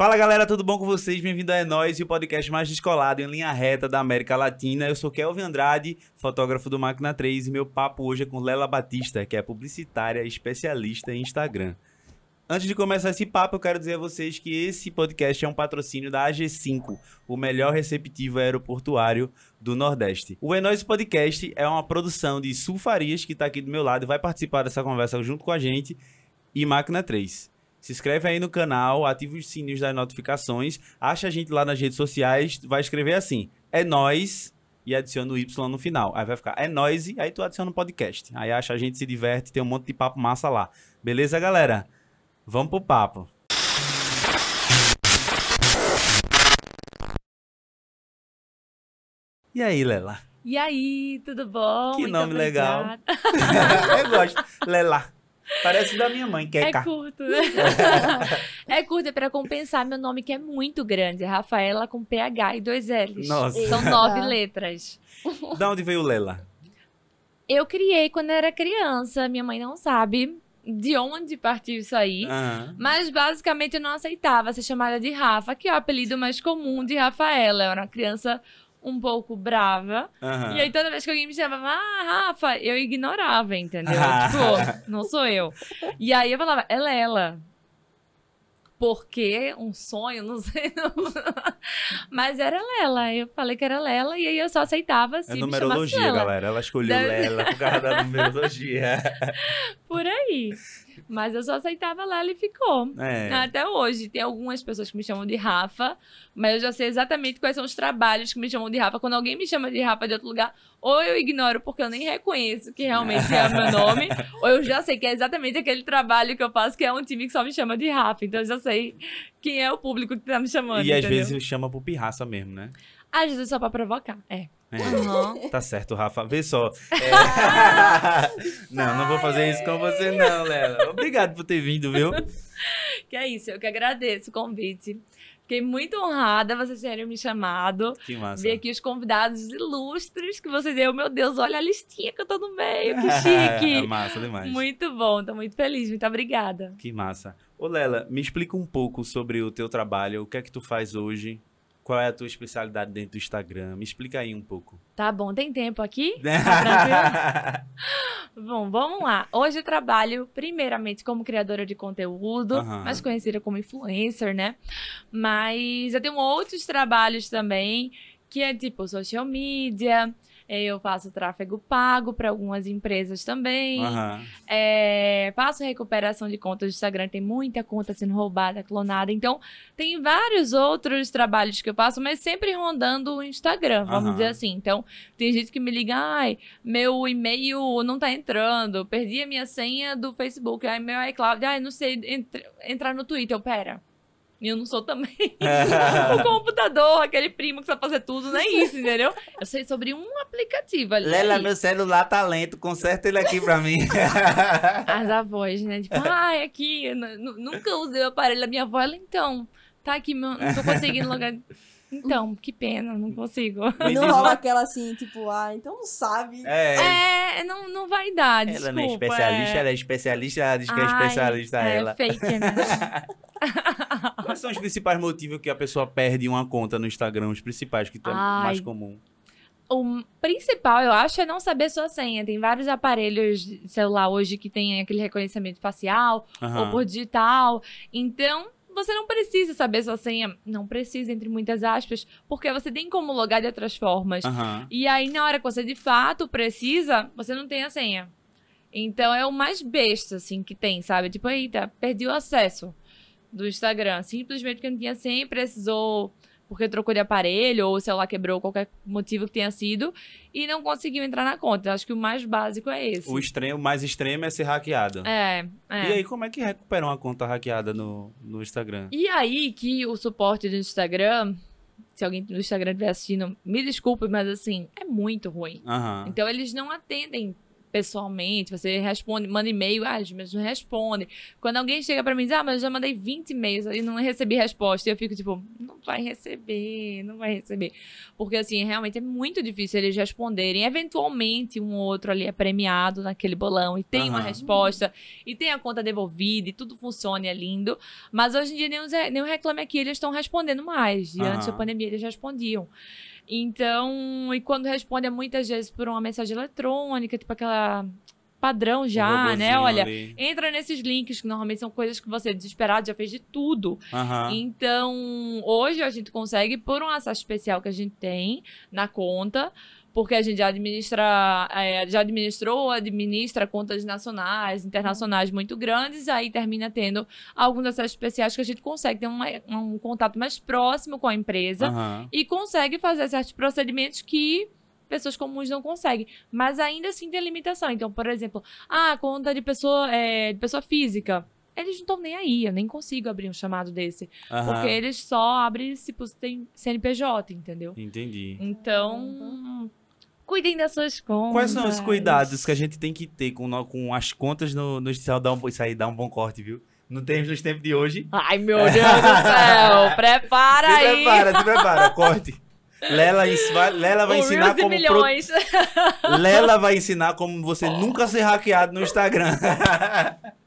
Fala galera, tudo bom com vocês? Bem-vindo a É Nós o podcast mais descolado em linha reta da América Latina. Eu sou Kelvin Andrade, fotógrafo do Máquina 3 e meu papo hoje é com Lela Batista, que é publicitária especialista em Instagram. Antes de começar esse papo, eu quero dizer a vocês que esse podcast é um patrocínio da AG5, o melhor receptivo aeroportuário do Nordeste. O É Nós Podcast é uma produção de Sul Farias, que está aqui do meu lado e vai participar dessa conversa junto com a gente, e Máquina 3. Se inscreve aí no canal, ativa os sininhos das notificações, acha a gente lá nas redes sociais, vai escrever assim, é nós e adiciona o Y no final. Aí vai ficar é nós e aí tu adiciona o podcast. Aí acha a gente se diverte, tem um monte de papo massa lá. Beleza, galera? Vamos pro papo. E aí, Lela? E aí, tudo bom? Que Muito nome legal. eu gosto. Lela. Parece da minha mãe, que é, É curto, né? é curto, é pra compensar meu nome que é muito grande. É Rafaela com PH e dois L's. Nossa. São nove letras. Da onde veio Lela? Eu criei quando era criança. Minha mãe não sabe de onde partiu isso aí. Aham. Mas basicamente eu não aceitava ser chamada de Rafa, que é o apelido mais comum de Rafaela. Eu era uma criança um pouco brava. Aham. E aí, toda vez que alguém me chamava, ah, Rafa, eu ignorava, entendeu? Ah. tipo, não sou eu. E aí eu falava, é Lela. Porque um sonho, não sei. não. Mas era Lela. Eu falei que era Lela e aí eu só aceitava se É numerologia, galera. Ela escolheu Deve- Lela por causa da numerologia. Por aí. Mas eu só aceitava Lela e ficou. É. Até hoje, tem algumas pessoas que me chamam de Rafa, mas eu já sei exatamente quais são os trabalhos que me chamam de Rafa. Quando alguém me chama de Rafa de outro lugar, ou eu ignoro porque eu nem reconheço que realmente é o meu nome, ou eu já sei que é exatamente aquele trabalho que eu faço, que é um time que só me chama de Rafa. Então eu já sei quem é o público que tá me chamando. E às entendeu? vezes chama por pirraça mesmo, né? Às vezes só pra provocar. É. É. Tá certo, Rafa. Vê só. É. não, não vou fazer isso com você, não, Lela. Obrigado por ter vindo, viu? Que é isso, eu que agradeço o convite. Fiquei muito honrada vocês terem me chamado. Que massa. Ver aqui os convidados ilustres que vocês deu. Meu Deus, olha a listinha que eu tô no meio, que chique. É massa demais. muito bom, tô muito feliz, muito obrigada. Que massa. Ô, Lela, me explica um pouco sobre o teu trabalho. O que é que tu faz hoje? Qual é a tua especialidade dentro do Instagram? Me explica aí um pouco. Tá bom, tem tempo aqui? Tá Bom, vamos lá. Hoje eu trabalho primeiramente como criadora de conteúdo, Aham. mais conhecida como influencer, né? Mas eu tenho outros trabalhos também, que é tipo social media, eu faço tráfego pago para algumas empresas também. Aham. É, faço recuperação de contas do Instagram, tem muita conta sendo roubada, clonada. Então, tem vários outros trabalhos que eu faço, mas sempre rondando o Instagram, vamos Aham. dizer assim. Então, tem gente que me liga, ai, meu e-mail não tá entrando, perdi a minha senha do Facebook, ai, meu iCloud, ai, não sei entr- entrar no Twitter. Eu, pera. Eu não sou também o computador, aquele primo que sabe fazer tudo, não é isso, entendeu? Eu sei sobre um aplicativo ali. Lela, meu celular tá lento. Conserta ele aqui pra mim. As avós, né? Tipo, ai, aqui, nu- nu- nunca usei o aparelho da minha avó. Ela, então, tá aqui, meu, não tô conseguindo logar. Então, que pena, não consigo. Não rola aquela assim, tipo, ah, então não sabe. É. É, não, não vai dar, desculpa. Ela não é especialista, ela é especialista, ela diz que é especialista é ela. fake, né? Quais são os principais motivos que a pessoa perde uma conta no Instagram? Os principais que tu é Ai. mais comum. O principal, eu acho, é não saber sua senha. Tem vários aparelhos de celular hoje que tem aquele reconhecimento facial ou Aham. por digital. Então, você não precisa saber sua senha. Não precisa, entre muitas aspas, porque você tem como logar de outras formas. Aham. E aí, na hora que você de fato precisa, você não tem a senha. Então é o mais besta, assim, que tem, sabe? Tipo, eita, perdi o acesso do Instagram. Simplesmente porque não tinha senha e precisou, porque trocou de aparelho, ou o celular quebrou, qualquer motivo que tenha sido, e não conseguiu entrar na conta. Acho que o mais básico é esse. O extremo, o mais extremo é ser hackeado. É, é. E aí, como é que recupera uma conta hackeada no, no Instagram? E aí que o suporte do Instagram, se alguém do Instagram estiver assistindo, me desculpe, mas assim, é muito ruim. Aham. Então eles não atendem pessoalmente, você responde, manda e-mail, ah, mas não responde. Quando alguém chega pra mim e diz, ah, mas eu já mandei 20 e-mails e não recebi resposta, e eu fico tipo, vai receber, não vai receber. Porque, assim, realmente é muito difícil eles responderem. Eventualmente, um ou outro ali é premiado naquele bolão e tem uma Aham. resposta e tem a conta devolvida e tudo funciona e é lindo. Mas hoje em dia, nem o Reclame Aqui eles estão respondendo mais. E antes da pandemia, eles respondiam. Então, e quando responde é muitas vezes por uma mensagem eletrônica, tipo aquela padrão já, O né? Olha, ali. entra nesses links que normalmente são coisas que você desesperado já fez de tudo. Então, hoje a gente consegue por um acesso especial que a gente tem na conta, porque a gente já administra, é, já administrou ou administra contas nacionais, internacionais muito grandes, aí termina tendo alguns acessos especiais que a gente consegue ter uma- um contato mais próximo com a empresa e consegue fazer certos procedimentos que pessoas comuns não conseguem. Mas ainda assim tem limitação. Então, por exemplo, ah, conta de pessoa, é, de pessoa física. Eles não estão nem aí, eu nem consigo abrir um chamado desse. Aham. Porque eles só abrem se tem CNPJ, entendeu? Entendi. Então, cuidem das suas contas. Quais são os cuidados que a gente tem que ter com, com as contas no, no Instituto? Dá um, isso aí dá um bom corte, viu? No tempo, nos tempos de hoje. Ai, meu Deus do céu! Prepara se aí! prepara, se prepara, corte. Lela, vai, Lela vai O ensinar Reels como. pro- milhões. Lela vai ensinar como você nunca ser hackeado no Instagram.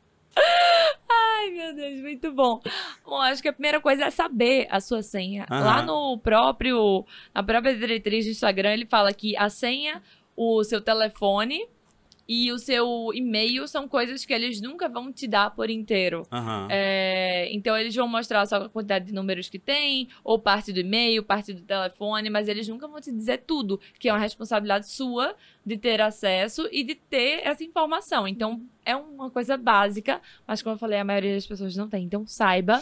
Ai, meu Deus, muito bom. Bom, acho que a primeira coisa é saber a sua senha. Aham. Lá no próprio, na própria diretriz do Instagram, ele fala que a senha, o seu telefone e o seu e-mail são coisas que eles nunca vão te dar por inteiro. Aham. É, então eles vão mostrar só a quantidade de números que tem, ou parte do e-mail, parte do telefone, mas eles nunca vão te dizer tudo, que é uma responsabilidade sua de ter acesso e de ter essa informação. Então é uma coisa básica, mas como eu falei, a maioria das pessoas não tem. Então saiba.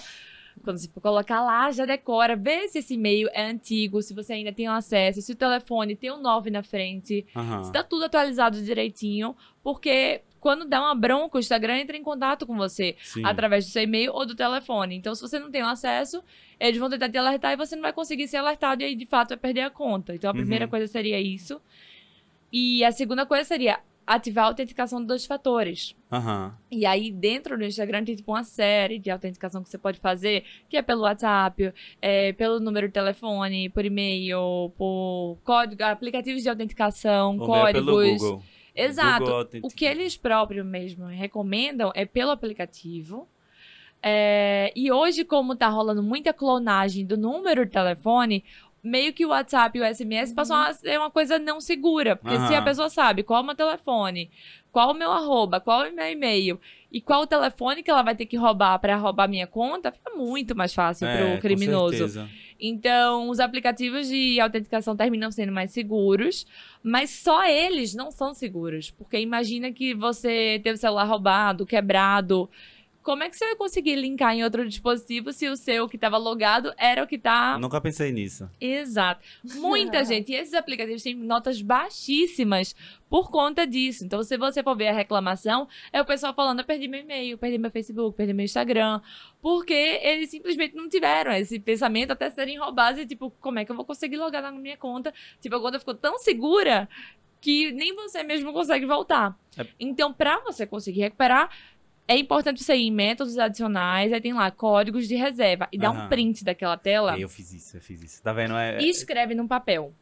Quando você for colocar lá, já decora, vê se esse e-mail é antigo, se você ainda tem acesso, se o telefone tem um 9 na frente, Aham. se tá tudo atualizado direitinho, porque quando dá uma bronca, o Instagram entra em contato com você Sim. através do seu e-mail ou do telefone. Então, se você não tem o acesso, eles vão tentar te alertar e você não vai conseguir ser alertado e aí, de fato, vai perder a conta. Então, a primeira Uhum. coisa seria isso. E a segunda coisa seria ativar a autenticação de dois fatores. Aham. E aí, dentro do Instagram, tem tipo uma série de autenticação que você pode fazer, que é pelo WhatsApp, é, pelo número de telefone, por e-mail, por código, aplicativos de autenticação, O pelo códigos. Exato. O Authentic- que eles próprios mesmo recomendam é pelo aplicativo. É, e hoje, como tá rolando muita clonagem do número de telefone, meio que o WhatsApp e o SMS passam a ser uma coisa não segura. Porque se a pessoa sabe qual é o meu telefone, qual o meu arroba, qual é o meu e-mail e qual o telefone que ela vai ter que roubar para roubar minha conta, fica muito mais fácil É, pro com criminoso. certeza. Então, os aplicativos de autenticação terminam sendo mais seguros, mas só eles não são seguros. Porque imagina que você teve o celular roubado, quebrado. Como é que você vai conseguir linkar em outro dispositivo se o seu que estava logado era o que tá. Nunca pensei nisso. Exato. Muita gente. E esses aplicativos têm notas baixíssimas por conta disso. Então, se você for ver a reclamação, é o pessoal falando: eu perdi meu e-mail, perdi meu Facebook, perdi meu Instagram. Porque eles simplesmente não tiveram esse pensamento até serem roubados. E, tipo, como é que eu vou conseguir logar na minha conta? Tipo, a conta ficou tão segura que nem você mesmo consegue voltar. É. Então, para você conseguir recuperar. É importante você ir em métodos adicionais, aí tem lá códigos de reserva e dá um Aham. print daquela tela Eu fiz isso, eu fiz isso. Tá vendo? É... e escreve num papel.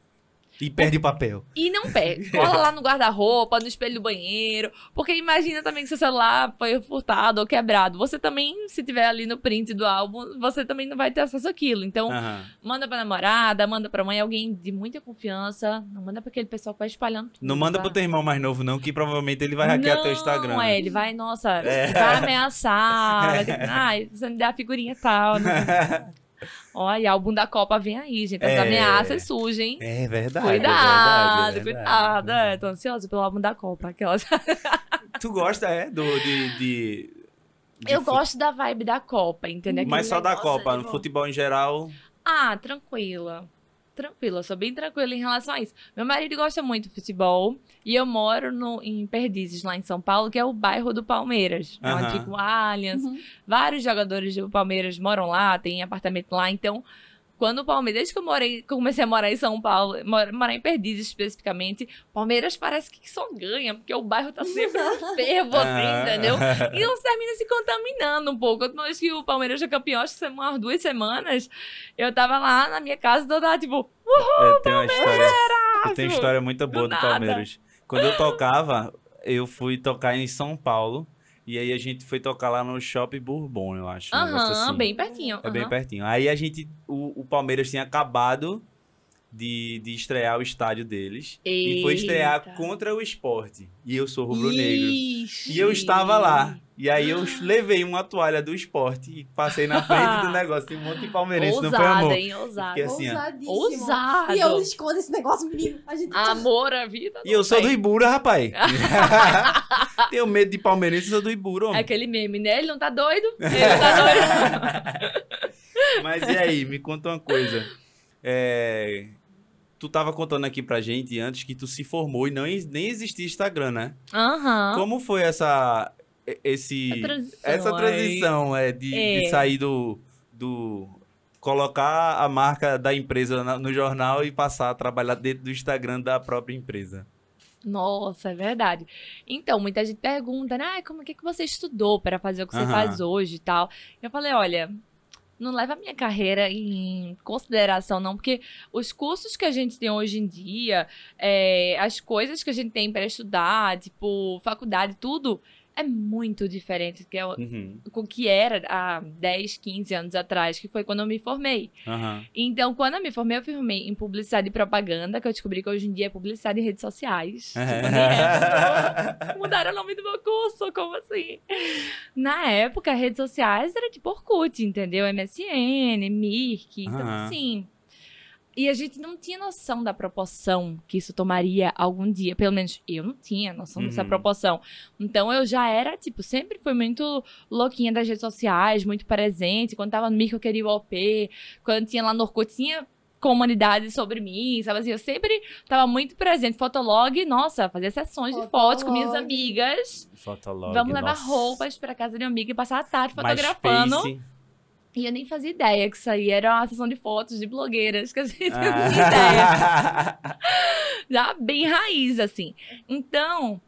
E perde o papel. E não perde. Cola lá no guarda-roupa, no espelho do banheiro. Porque imagina também que seu celular foi furtado ou quebrado. Você também, se tiver ali no print do álbum, você também não vai ter acesso àquilo. Então, Aham. manda pra namorada, manda pra mãe, alguém de muita confiança. Não manda pra aquele pessoal que vai espalhando tudo. Não manda tá? pro teu irmão mais novo, não, que provavelmente ele vai hackear teu Instagram. Não, é, ele vai, nossa, É. vai ameaçar. Vai ter, ai, você me dá a figurinha tal. Não. Olha, álbum da Copa vem aí, gente. As É. ameaças surgem. É verdade. Cuidado, é verdade, é cuidado. verdade. É, tô ansiosa pelo álbum da Copa. Aquelas... Tu gosta, é? Do, de, de, de Eu gosto da vibe da Copa, entendeu? Mas Aquele só da Copa. de- No futebol em geral. Ah, tranquila. Tranquila, eu sou bem tranquila em relação a isso. Meu marido gosta muito de futebol e eu moro no, em Perdizes, lá em São Paulo, que é o bairro do Palmeiras. É o Aham. antigo Allianz. Uhum. Vários jogadores do Palmeiras moram lá, tem apartamento lá, então quando o Palmeiras, desde que eu morei, que eu comecei a morar em São Paulo, mor- morar em Perdizes especificamente, Palmeiras parece que só ganha, porque o bairro tá sempre fervo, assim, Ah. entendeu? E não termina se contaminando um pouco. A última vez que o Palmeiras foi campeão, acho que umas duas semanas, eu tava lá na minha casa, eu tava tipo, Eu tenho uma história. Eu tenho uma história muito boa do, nada. Palmeiras. Quando eu tocava, eu fui tocar em São Paulo. E aí a gente foi tocar lá no Shopping Bourbon, eu acho. aham, assim. bem pertinho. É bem pertinho. Aí a gente. O, o Palmeiras tinha acabado de, de estrear o estádio deles. E foi estrear Eita. contra o esporte. E eu sou rubro-negro. E eu estava lá. E aí eu levei uma toalha do esporte e passei na frente do negócio. Tem um monte de palmeirense, não foi amor? hein? Ousada. Fiquei assim. Ousadíssimo. Ousado. E eu escondo esse negócio, menino. A gente Amor à vida. E eu não sou do tem. Ibura, rapaz. Tenho medo de palmeirense, eu sou do Ibura, É homem. aquele meme, né? Ele não tá doido? Ele não tá doido. Mas e aí, me conta uma coisa. É, Tu tava contando aqui pra gente antes que tu se formou e não, nem existia Instagram, né? Aham. Como foi essa... e- Esse, transição essa aí. transição é, de, de É. sair do, do... Colocar a marca da empresa no jornal e passar a trabalhar dentro do Instagram da própria empresa. Nossa, é verdade. Então, muita gente pergunta, né? "Ai, como é que você estudou para fazer o que você faz hoje e tal? Eu falei, olha, não leva a minha carreira em consideração, não, porque os cursos que a gente tem hoje em dia, é, as coisas que a gente tem para estudar, tipo, faculdade, tudo, é muito diferente do que, é Uhum. com o que era há 10, 15 anos atrás, que foi quando eu me formei. Aham. Então, quando eu me formei, eu formei em publicidade e propaganda, que eu descobri que hoje em dia é publicidade em redes sociais. Tipo, nem é. Mudaram o nome do meu curso, como assim? Na época, redes sociais era tipo Orkut, entendeu? MSN, Mirk, então assim... E a gente não tinha noção da proporção que isso tomaria algum dia. Pelo menos eu não tinha noção dessa Uhum. proporção. Então eu já era, tipo, sempre fui muito louquinha das redes sociais, muito presente. Quando tava no Mirk eu queria o OP. Quando tinha lá no Orkut, tinha comunidade sobre mim, sabe assim? Eu sempre tava muito presente. Fotolog, nossa, fazia sessões de fotos com minhas Fotolog. amigas. Fotolog, Vamos levar nossa. roupas pra casa de uma amiga e passar a tarde fotografando. MySpace. E eu nem fazia ideia que isso aí era uma sessão de fotos de blogueiras, que a gente não Ah. tinha ideia. Já bem raiz, assim. Então,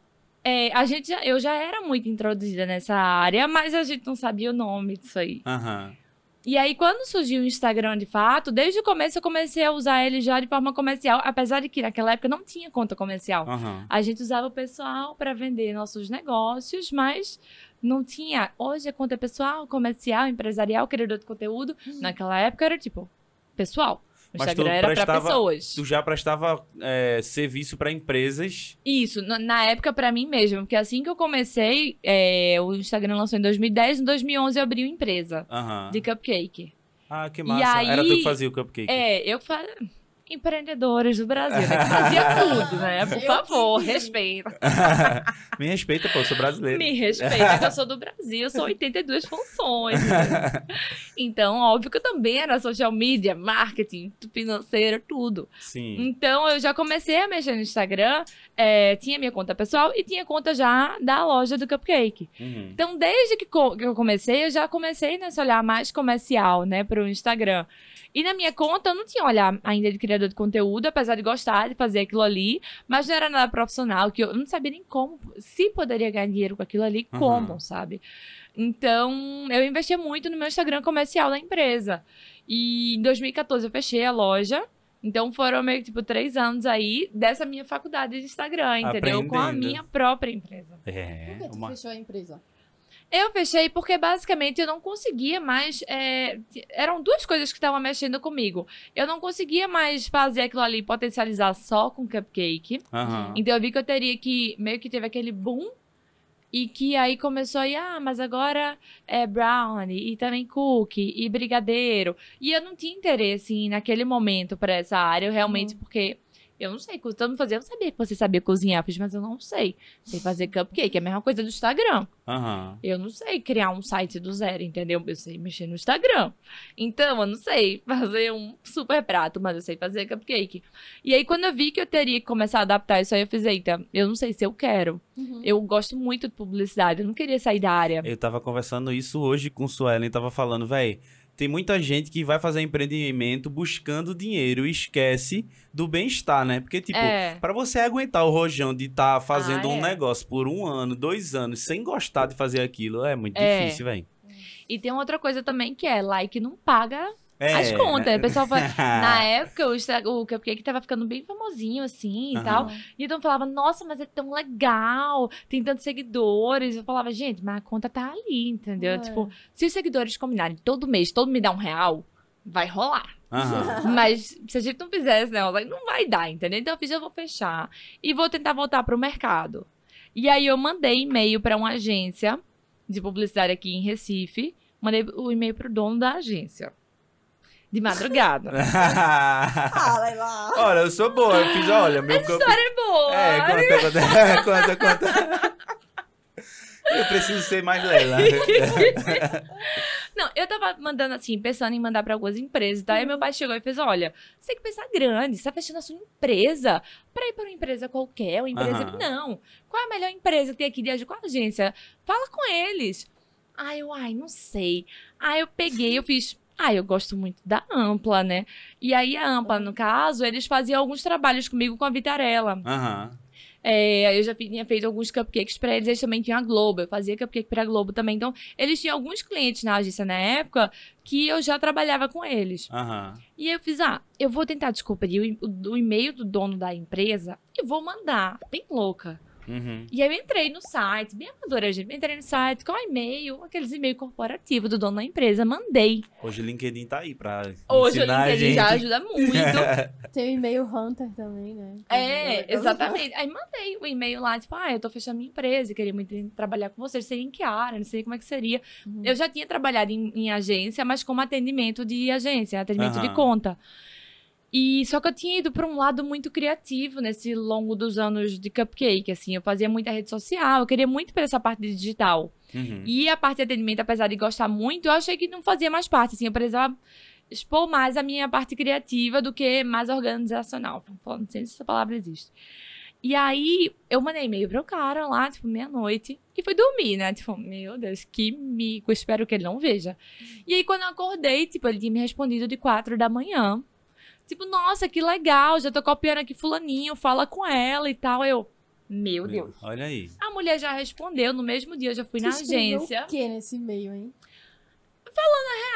é, a gente já- eu já era muito introduzida nessa área, mas a gente não sabia o nome disso aí. Aham. E aí, quando surgiu o Instagram de fato, desde o começo eu comecei a usar ele já de forma comercial, apesar de que naquela época não tinha conta comercial. Aham. A gente usava o pessoal para vender nossos negócios, mas não tinha. Hoje é conta pessoal, comercial, empresarial, criador de conteúdo. Naquela época era tipo pessoal. O Mas Instagram era para pessoas. Tu já prestava é, serviço pra empresas. Isso, na, na época para mim mesmo, porque assim que eu comecei, é, o Instagram lançou em 2010, em 2011 eu abri uma empresa Aham. de cupcake. Ah, que massa. aí- Era tu que fazia o cupcake. É, eu fazia. Empreendedores do Brasil, né? Que fazia tudo, né? Por favor, respeita. Me respeita, pô, eu sou brasileiro. Me respeita, que eu sou do Brasil, sou 82 funções. Então, óbvio que eu também era social media, marketing, financeiro, tudo. Sim. Então, eu já comecei a mexer no Instagram, é, tinha minha conta pessoal e tinha conta já da loja do Cupcake. Uhum. Então, desde que, co- que eu comecei, eu já comecei nesse olhar mais comercial, né, pro Instagram. E na minha conta, eu não tinha olhar ainda de criador de conteúdo, apesar de gostar de fazer aquilo ali, mas não era nada profissional, que eu não sabia nem como, se poderia ganhar dinheiro com aquilo ali, Aham. como, sabe? Então, eu investia muito no meu Instagram comercial da empresa. E em 2014 eu fechei a loja. Então foram meio que tipo três anos aí dessa minha faculdade de Instagram, entendeu? Com a minha própria empresa. É. Por que tu Uma... fechou a empresa? Eu fechei porque basicamente eu não conseguia mais. é, eram duas coisas que estavam mexendo comigo. Eu não conseguia mais fazer aquilo ali, potencializar só com cupcake. Aham. Então eu vi que eu teria que. Meio que teve aquele boom. E que aí começou a ir, ah, mas agora é brownie, e também cookie, e brigadeiro. E eu não tinha interesse naquele momento para essa área, eu realmente, porque eu não sei, todo mundo fazia, eu não sabia que você sabia cozinhar, eu fiz, mas eu não sei. Sei fazer cupcake, é a mesma coisa do Instagram. Aham. Eu não sei criar um site do zero, entendeu? Eu sei mexer no Instagram. Então, eu não sei fazer um super prato, mas eu sei fazer cupcake. E aí, quando eu vi que eu teria que começar a adaptar isso aí, eu fiz, eita, eu não sei se eu quero. Uhum. Eu gosto muito de publicidade, eu não queria sair da área. Eu tava conversando isso hoje com o Suelen, tava falando, véi, tem muita gente que vai fazer empreendimento buscando dinheiro e esquece do bem-estar, né? Porque, tipo, É. pra você aguentar o rojão de estar fazendo Ah, um é. negócio por um ano, dois anos, sem gostar de fazer aquilo, é muito É. difícil, velho. E tem outra coisa também que é like não paga É, as contas. O pessoal fala, na época o, Insta- o Cupcake tava ficando bem famosinho assim e Aham. tal. E então falava, nossa, mas é tão legal, tem tantos seguidores. Eu falava, gente, mas a conta tá ali, entendeu? É. Tipo, se os seguidores combinarem todo mês, todo me dá um real, vai rolar. Aham. Mas se a gente não fizesse, né, eu falei, não vai dar, entendeu? Então eu fiz, eu vou fechar. E vou tentar voltar pro mercado. E aí eu mandei e-mail pra uma agência de publicidade aqui em Recife. Mandei o e-mail pro dono da agência. De madrugada. Ah, lá. olha, eu sou boa, eu fiz, olha, meu campo. É boa! É, conta, conta, conta, conta. Eu preciso ser mais Lela. Não, eu tava mandando assim, pensando em mandar pra algumas empresas, tá? Aí meu pai chegou e fez: olha, você tem que pensar grande, você tá fechando a sua empresa pra ir pra uma empresa qualquer, uma empresa. Não. Qual é a melhor empresa que tem aqui de agir com a agência? Fala com eles. Aí eu, ai, não sei. Aí eu peguei, eu fiz. Ah, eu gosto muito da Ampla, né? E aí a Ampla, no caso, eles faziam alguns trabalhos comigo com a Vitarella. Aham. É, eu já tinha feito alguns cupcakes pra eles, eles também tinham a Globo, eu fazia cupcake pra Globo também. Então, eles tinham alguns clientes na agência na época que eu já trabalhava com eles. Aham. E aí eu fiz, ah, eu vou tentar descobrir o, o- o e-mail do dono da empresa e vou mandar, bem louca. Uhum. E aí eu entrei no site, bem amadora, gente. Entrei no site, qual é o e-mail? Aqueles e-mail corporativo do dono da empresa, mandei. Hoje o LinkedIn tá aí pra Hoje o LinkedIn gente. já ajuda muito. Tem o e-mail Hunter também, né? É, exatamente. Aí mandei o e-mail lá, tipo, ah, eu tô fechando minha empresa, queria muito trabalhar com vocês, seria em que área, não sei como é que seria. Uhum. Eu já tinha trabalhado em, em agência, mas como atendimento de agência, atendimento de Aham. conta. E só que eu tinha ido para um lado muito criativo nesse longo dos anos de cupcake, assim, eu fazia muita rede social, eu queria muito para essa parte digital. Uhum. E a parte de atendimento, apesar de gostar muito, eu achei que não fazia mais parte, assim, eu precisava expor mais a minha parte criativa do que mais organizacional. Não sei se essa palavra existe. E aí, eu mandei e-mail pro cara lá, tipo, meia-noite, e fui dormir, né? Tipo, meu Deus, que mico, espero que ele não veja. E aí, quando eu acordei, tipo, ele tinha me respondido de quatro da manhã. Tipo, nossa, que legal, já tô copiando aqui fulaninho, fala com ela e tal. Eu, meu Deus. Olha aí. A mulher já respondeu, no mesmo dia eu já fui na Você escreveu agência. O que nesse e-mail, hein?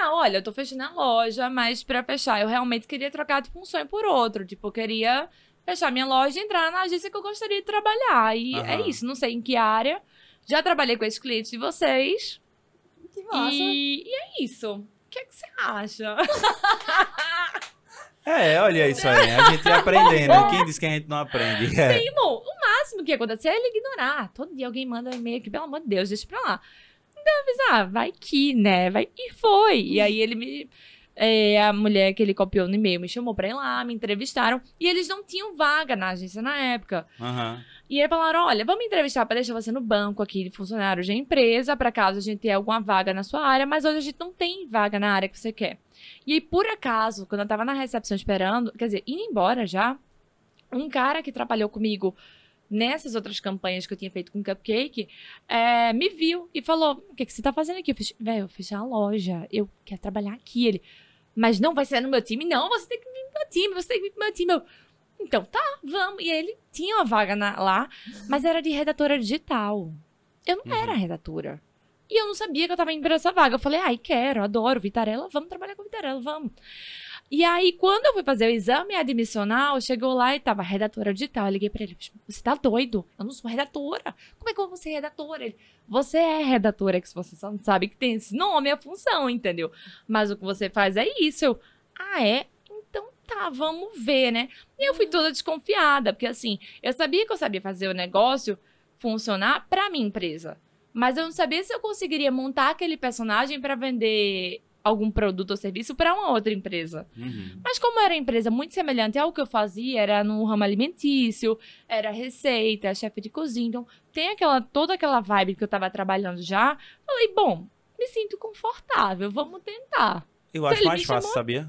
Ah, olha, eu tô fechando a loja, mas pra fechar, eu realmente queria trocar tipo, um sonho por outro. Tipo, eu queria fechar minha loja e entrar na agência que eu gostaria de trabalhar. E Aham. é isso, não sei em que área. Já trabalhei com esses clientes de vocês. Que massa. E, e é isso. O que é que você acha? É, olha isso aí. A gente ia aprendendo. Quem disse que a gente não aprende? É. Irmão, o máximo que ia acontecer é ele ignorar. Todo dia alguém manda um e-mail aqui, pelo amor de Deus, deixa pra lá. Então eu fiz, ah, vai que, né? Vai... E foi. E aí ele me. é, a mulher que ele copiou no e-mail me chamou pra ir lá, me entrevistaram. E eles não tinham vaga na agência na época. Aham. E aí falaram: olha, vamos entrevistar pra deixar você no banco aqui de funcionário de empresa, pra caso a gente tenha alguma vaga na sua área, mas hoje a gente não tem vaga na área que você quer. E aí, por acaso, quando eu tava na recepção esperando, quer dizer, indo embora já, um cara que trabalhou comigo nessas outras campanhas que eu tinha feito com cupcake, é, me viu e falou: O que, que você tá fazendo aqui? Eu fiz, velho, eu fechei a loja, eu quero trabalhar aqui. Ele, mas não vai ser no meu time? Não, você tem que vir pro meu time, você tem que vir pro meu time. Eu, então tá, vamos. E ele tinha uma vaga na- lá, mas era de redatora digital. Eu não Uhum. era redatora. E eu não sabia que eu tava indo pra essa vaga. Eu falei, ai, quero, adoro, Vitarella, vamos trabalhar com Vitarella, vamos. E aí, quando eu fui fazer o exame admissional, chegou lá e tava redatora digital. Eu liguei pra ele, você tá doido? Eu não sou redatora. Como é que eu vou ser redatora? Ele, você é redatora, que você só não sabe que tem esse nome, é a função, entendeu? Mas o que você faz é isso. Eu, ah, é? Tá, vamos ver, né? E eu fui toda desconfiada, porque assim, eu sabia que eu sabia fazer o negócio funcionar pra minha empresa. Mas eu não sabia se eu conseguiria montar aquele personagem pra vender algum produto ou serviço pra uma outra empresa. Uhum. Mas como era uma empresa muito semelhante ao que eu fazia, era no ramo alimentício, era receita, chefe de cozinha, então tem aquela toda aquela vibe que eu tava trabalhando já. Falei, bom, me sinto confortável, vamos tentar. Eu Se acho mais fácil, chamou- sabia?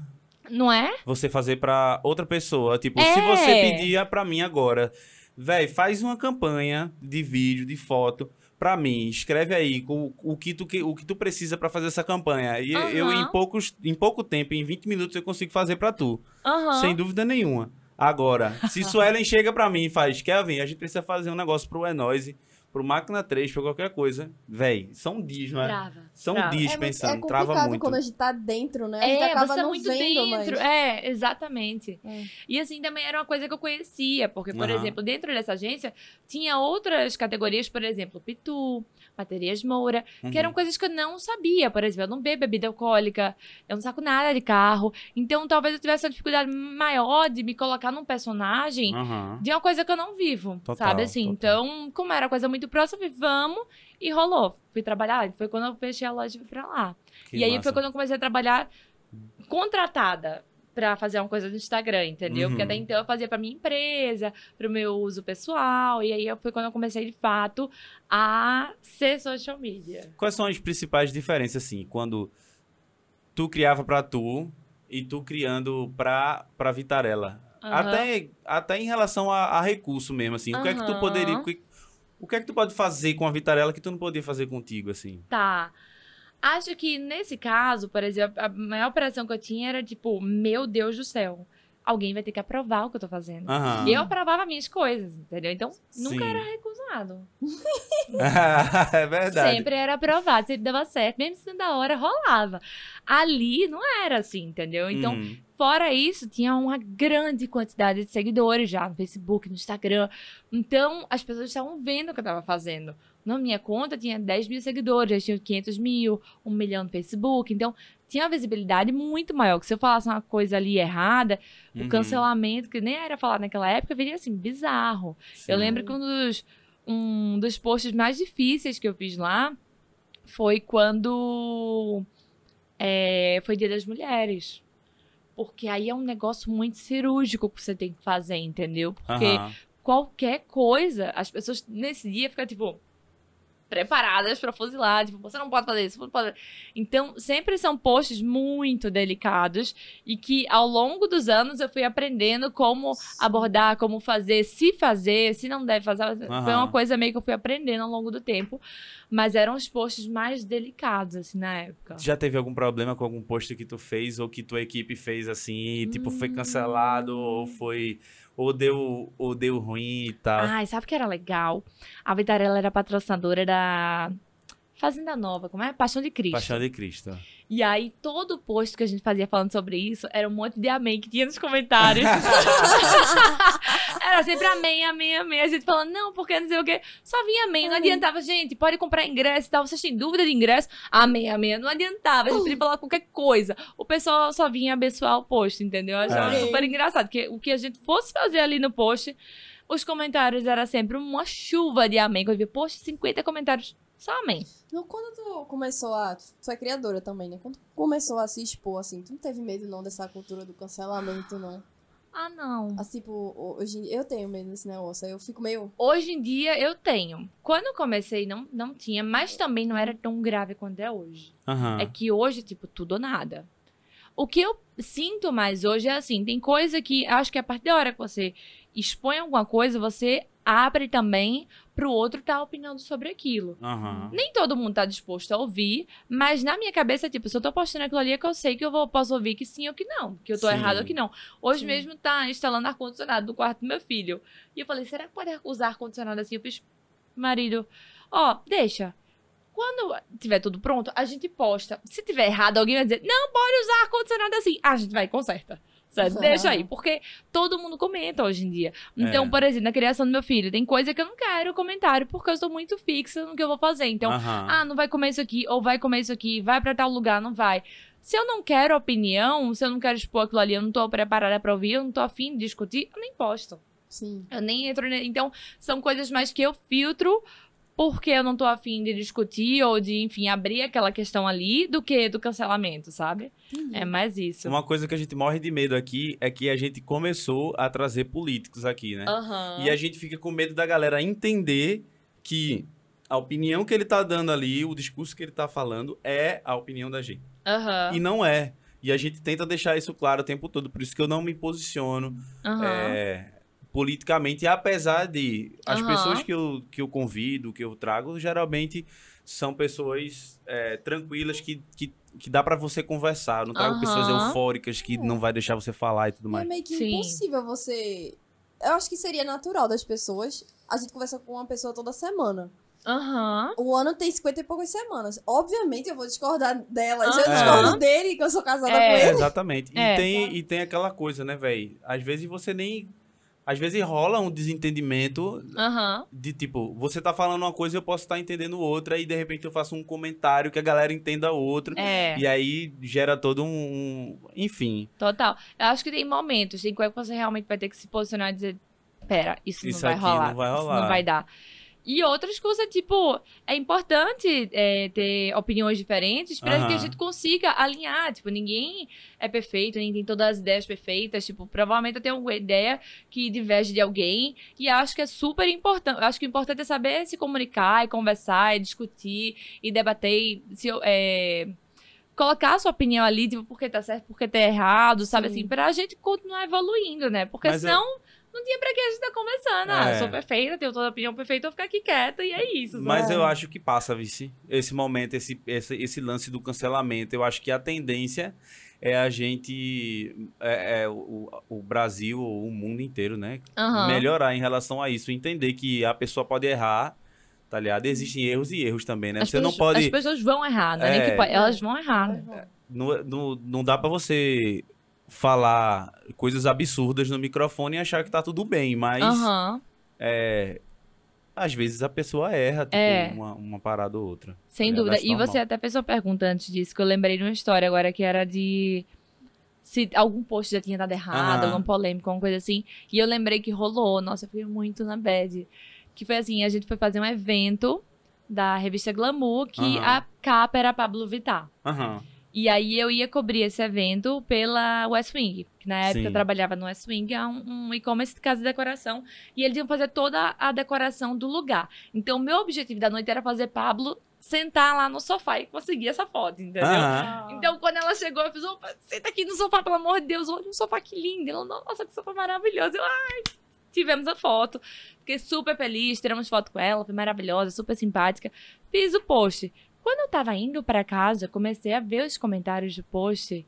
Não é? Você fazer pra outra pessoa. Tipo, É. se você pedir pra mim agora, véi, faz uma campanha de vídeo, de foto, Pra mim, escreve aí o, o, que, tu, que- o que tu precisa pra fazer essa campanha. E eu, Aham. em, poucos, em pouco tempo, em 20 minutos, eu consigo fazer pra tu. Aham. Sem dúvida nenhuma. Agora, se Suelen chega pra mim e faz, Kelvin, a gente precisa fazer um negócio pro Enoise, pro Máquina 3, pra qualquer coisa. Véi, são dias, não é? Trava. São trava. dias é, muito- pensando, é trava muito. quando a gente tá dentro, né? A gente É, acaba você é não muito vendo, dentro. mas... É, exatamente. É. E assim, também era uma coisa que eu conhecia, porque, por exemplo, dentro dessa agência, tinha outras categorias, por exemplo, Pitu, Baterias Moura, Uhum. que eram coisas que eu não sabia. Por exemplo, eu não bebo bebida alcoólica, eu não saco nada de carro. Então, talvez eu tivesse uma dificuldade maior de me colocar num personagem de uma coisa que eu não vivo, Total, sabe assim? total. Então, como era coisa muito próxima, eu falei, vamos, e rolou. Fui trabalhar, foi quando eu fechei a loja e fui pra lá. Que e aí massa. foi quando eu comecei a trabalhar contratada pra fazer uma coisa no Instagram, entendeu? Porque Uhum. até então eu fazia pra minha empresa, pro meu uso pessoal, e aí foi quando eu comecei de fato a ser social media. Quais são as principais diferenças, assim, quando tu criava pra tu e tu criando pra, pra Vitarella? Aham. Até, até em relação a, a recurso mesmo, assim. O que é que tu poderia... O que, o que é que tu pode fazer com a Vitarella que tu não podia fazer contigo, assim? Tá. Acho que nesse caso, por exemplo, a maior operação que eu tinha era tipo, meu Deus do céu, alguém vai ter que aprovar o que eu tô fazendo. Aham. Eu aprovava minhas coisas, entendeu? Então, nunca Sim. era recusado. é verdade. Sempre era aprovado, sempre dava certo. Mesmo sendo da hora, rolava. Ali não era assim, entendeu? Então, Uhum. Fora isso, tinha uma grande quantidade de seguidores já no Facebook, no Instagram. Então, as pessoas estavam vendo o que eu tava fazendo. Na minha conta tinha 10 mil seguidores, já tinha 500 mil, 1 milhão no Facebook. Então, tinha uma visibilidade muito maior. Que se eu falasse uma coisa ali errada, Uhum. o cancelamento, que nem era falado naquela época, viria assim, bizarro. Sim. Eu lembro que um dos, um dos posts mais difíceis que eu fiz lá foi quando é, foi Dia das Mulheres. Porque aí é um negócio muito cirúrgico que você tem que fazer, entendeu? Porque Aham. qualquer coisa, as pessoas nesse dia ficam, tipo, preparadas pra fuzilar. Tipo, você não pode fazer isso, você não pode. Então, sempre são posts muito delicados e que ao longo dos anos eu fui aprendendo como abordar, como fazer, se fazer, se não deve fazer. Foi Aham. uma coisa meio que eu fui aprendendo ao longo do tempo. Mas eram os posts mais delicados, assim, na época. Já teve algum problema com algum post que tu fez ou que tua equipe fez assim, tipo, foi cancelado ou foi ou deu ou deu ruim e tal? Ai, sabe o que era legal? A Vitarella era patrocinadora da Fazenda Nova, como é? Paixão de Cristo. Paixão de Cristo. E aí, todo post que a gente fazia falando sobre isso era um monte de amém que tinha nos comentários. era sempre amém, amém, amém. A gente falando, não, porque não sei o quê. Só vinha amém. Não Amém. adiantava, gente, pode comprar ingresso e tal. Vocês têm dúvida de ingresso? Amém, amém. Não adiantava. A gente podia falar qualquer coisa. O pessoal só vinha abençoar o post, entendeu? Eu achava É. super engraçado. Porque o que a gente fosse fazer ali no post, os comentários era sempre uma chuva de amém. Quando eu via, post, 50 comentários. Só amém. Não, quando tu começou a. Tu é criadora também, né? Quando tu começou a se expor, assim, tu não teve medo não dessa cultura do cancelamento, não? Ah, não. Assim, tipo, hoje em- eu tenho medo desse negócio. Eu fico meio. Hoje em dia eu tenho. Quando eu comecei, não, não tinha, mas também não era tão grave quanto é hoje. Aham. É que hoje, tipo, tudo ou nada. O que eu sinto mais hoje é assim: tem coisa que acho que a partir da hora que você expõe alguma coisa, você abre também pro outro estar opinando sobre aquilo. Aham. Nem todo mundo tá disposto a ouvir, mas na minha cabeça, tipo, se eu tô postando aquilo ali, é que eu sei que eu vou, posso ouvir que sim ou que não, que eu tô Sim. errado ou que não. Hoje Sim. mesmo tá instalando ar-condicionado no quarto do meu filho. E eu falei, será que pode usar ar-condicionado assim? Eu fiz, marido, ó, deixa. Quando tiver tudo pronto, a gente posta. Se tiver errado, alguém vai dizer, não pode usar ar-condicionado assim. A gente vai e conserta. Certo? Deixa aí, porque todo mundo comenta hoje em dia. Então, É. por exemplo, na criação do meu filho, tem coisa que eu não quero comentário, porque eu estou muito fixa no que eu vou fazer. Então, Aham. ah, não vai comer isso aqui, ou vai comer isso aqui, vai pra tal lugar, não vai. Se eu não quero opinião, se eu não quero expor aquilo ali, eu não tô preparada pra ouvir, eu não tô afim de discutir, eu nem posto. Sim. Eu nem entro. ne- Então, são coisas mais que eu filtro porque eu não tô afim de discutir ou de, enfim, abrir aquela questão ali do que do cancelamento, sabe? É mais isso. Uma coisa que a gente morre de medo aqui é que a gente começou a trazer políticos aqui, né? Aham. E a gente fica com medo da galera entender que a opinião que ele tá dando ali, o discurso que ele tá falando, é a opinião da gente. Aham. E não é. E a gente tenta deixar isso claro o tempo todo, por isso que eu não me posiciono. É, politicamente, apesar de as Aham. pessoas que eu, que eu convido, que eu trago, geralmente são pessoas é, tranquilas que, que, que dá pra você conversar. Eu não trago pessoas Aham. eufóricas que não vai deixar você falar e tudo E é mais. meio que Sim. impossível você. Eu acho que seria natural das pessoas. A gente conversa com uma pessoa toda semana. Aham. O ano tem 50 e poucas semanas. Obviamente eu vou discordar delas. Eu Aham. discordo dele, que eu sou casada É. com É, ele. exatamente. E, É. tem, e tem aquela coisa, né, velho? Às vezes você nem. Às vezes rola um desentendimento Aham. de tipo, você tá falando uma coisa e eu posso estar entendendo outra, e de repente eu faço um comentário que a galera entenda outra. É. E aí gera todo um. Enfim. Total. Eu acho que tem momentos em que você realmente vai ter que se posicionar e dizer: pera, isso, Isso não vai rolar. não vai Isso rolar." não vai dar. E outras coisas, tipo, é importante é, ter opiniões diferentes para que a gente consiga alinhar. Tipo, ninguém é perfeito, ninguém tem todas as ideias perfeitas. Tipo, provavelmente eu tenho alguma ideia que diverge de alguém. E acho que é super importante. Acho que o importante é saber se comunicar e conversar e discutir e debater. E se, é, colocar a sua opinião ali, tipo, por que tá certo, por que tá errado, sabe Sim. assim, pra gente continuar evoluindo, né? Porque Mas é- senão não tinha pra que a gente tá conversando. Ah, É. eu sou perfeita, tenho toda a opinião perfeita, vou ficar aqui quieta e é isso. Mas sabe? eu acho que passa, Vici. Esse momento, esse, esse, esse lance do cancelamento. Eu acho que a tendência é a gente. É, é o, o Brasil, o mundo inteiro, né? Aham. Melhorar em relação a isso. Entender que a pessoa pode errar, tá ligado? Existem erros e erros também, né? As Você não pessoas- pode. As pessoas vão errar, não é É. pode, elas vão errar. né? Não, não, não dá pra você falar coisas absurdas no microfone e achar que tá tudo bem, mas Aham. é, às vezes a pessoa erra, tipo, É. uma, uma parada ou outra. Sem dúvida. E normal. você até fez uma pergunta antes disso, que eu lembrei de uma história agora que era de se algum post já tinha dado errado, Aham. alguma polêmica, alguma coisa assim. E eu lembrei que rolou. Nossa, eu fiquei muito na bad. Que foi assim, a gente foi fazer um evento da revista Glamour, que Aham. a capa era Pablo Vittar. Aham. E aí eu ia cobrir esse evento pela West Wing, que na época Sim. eu trabalhava no West Wing, é um, um e-commerce de casa de decoração, e eles iam fazer toda a decoração do lugar. Então o meu objetivo da noite era fazer Pablo sentar lá no sofá e conseguir essa foto, entendeu? Aham. Então, quando ela chegou, eu fiz, opa, senta aqui no sofá, pelo amor de Deus, olha um sofá que lindo. Ela, nossa, que sofá maravilhoso. Eu, ai, tivemos a foto. Fiquei super feliz, tiramos foto com ela, foi maravilhosa, super simpática. Fiz o post. Quando eu tava indo pra casa, comecei a ver os comentários do post.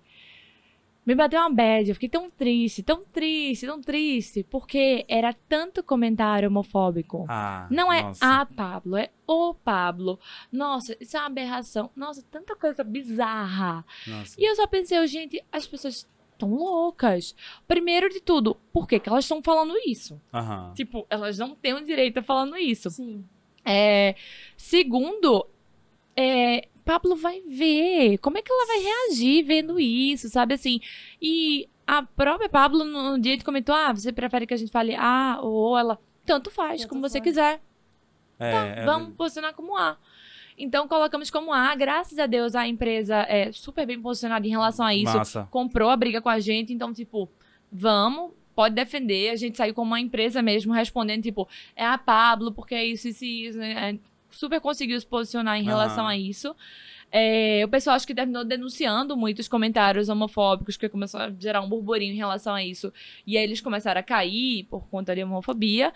Me bateu uma bad, eu fiquei tão triste, tão triste, tão triste, porque era tanto comentário homofóbico. Ah, Não é nossa. a Pablo, é o Pablo. Nossa, isso é uma aberração. Nossa, tanta coisa bizarra. Nossa. E eu só pensei, gente, as pessoas estão loucas. Primeiro de tudo, por que, que elas estão falando isso? Aham. Tipo, elas não têm o direito a falando isso. Sim. É, segundo, é, Pablo vai ver. Como é que ela vai reagir vendo isso, sabe assim? E a própria Pablo, no dia que comentou, ah, você prefere que a gente fale ah ou ela. Tanto faz, Tanto como você faz. quiser. É, Tá, é- vamos posicionar como A. Então colocamos como A. Graças a Deus a empresa é super bem posicionada em relação a isso. Massa. Comprou a briga com a gente, então, tipo, vamos, pode defender. A gente saiu como uma empresa mesmo, respondendo, tipo, é a Pablo, porque é isso, isso e isso. né? Super conseguiu se posicionar em relação Aham. a isso. É, o pessoal acho que terminou denunciando muitos comentários homofóbicos, porque começou a gerar um burburinho em relação a isso. E aí eles começaram a cair por conta de homofobia.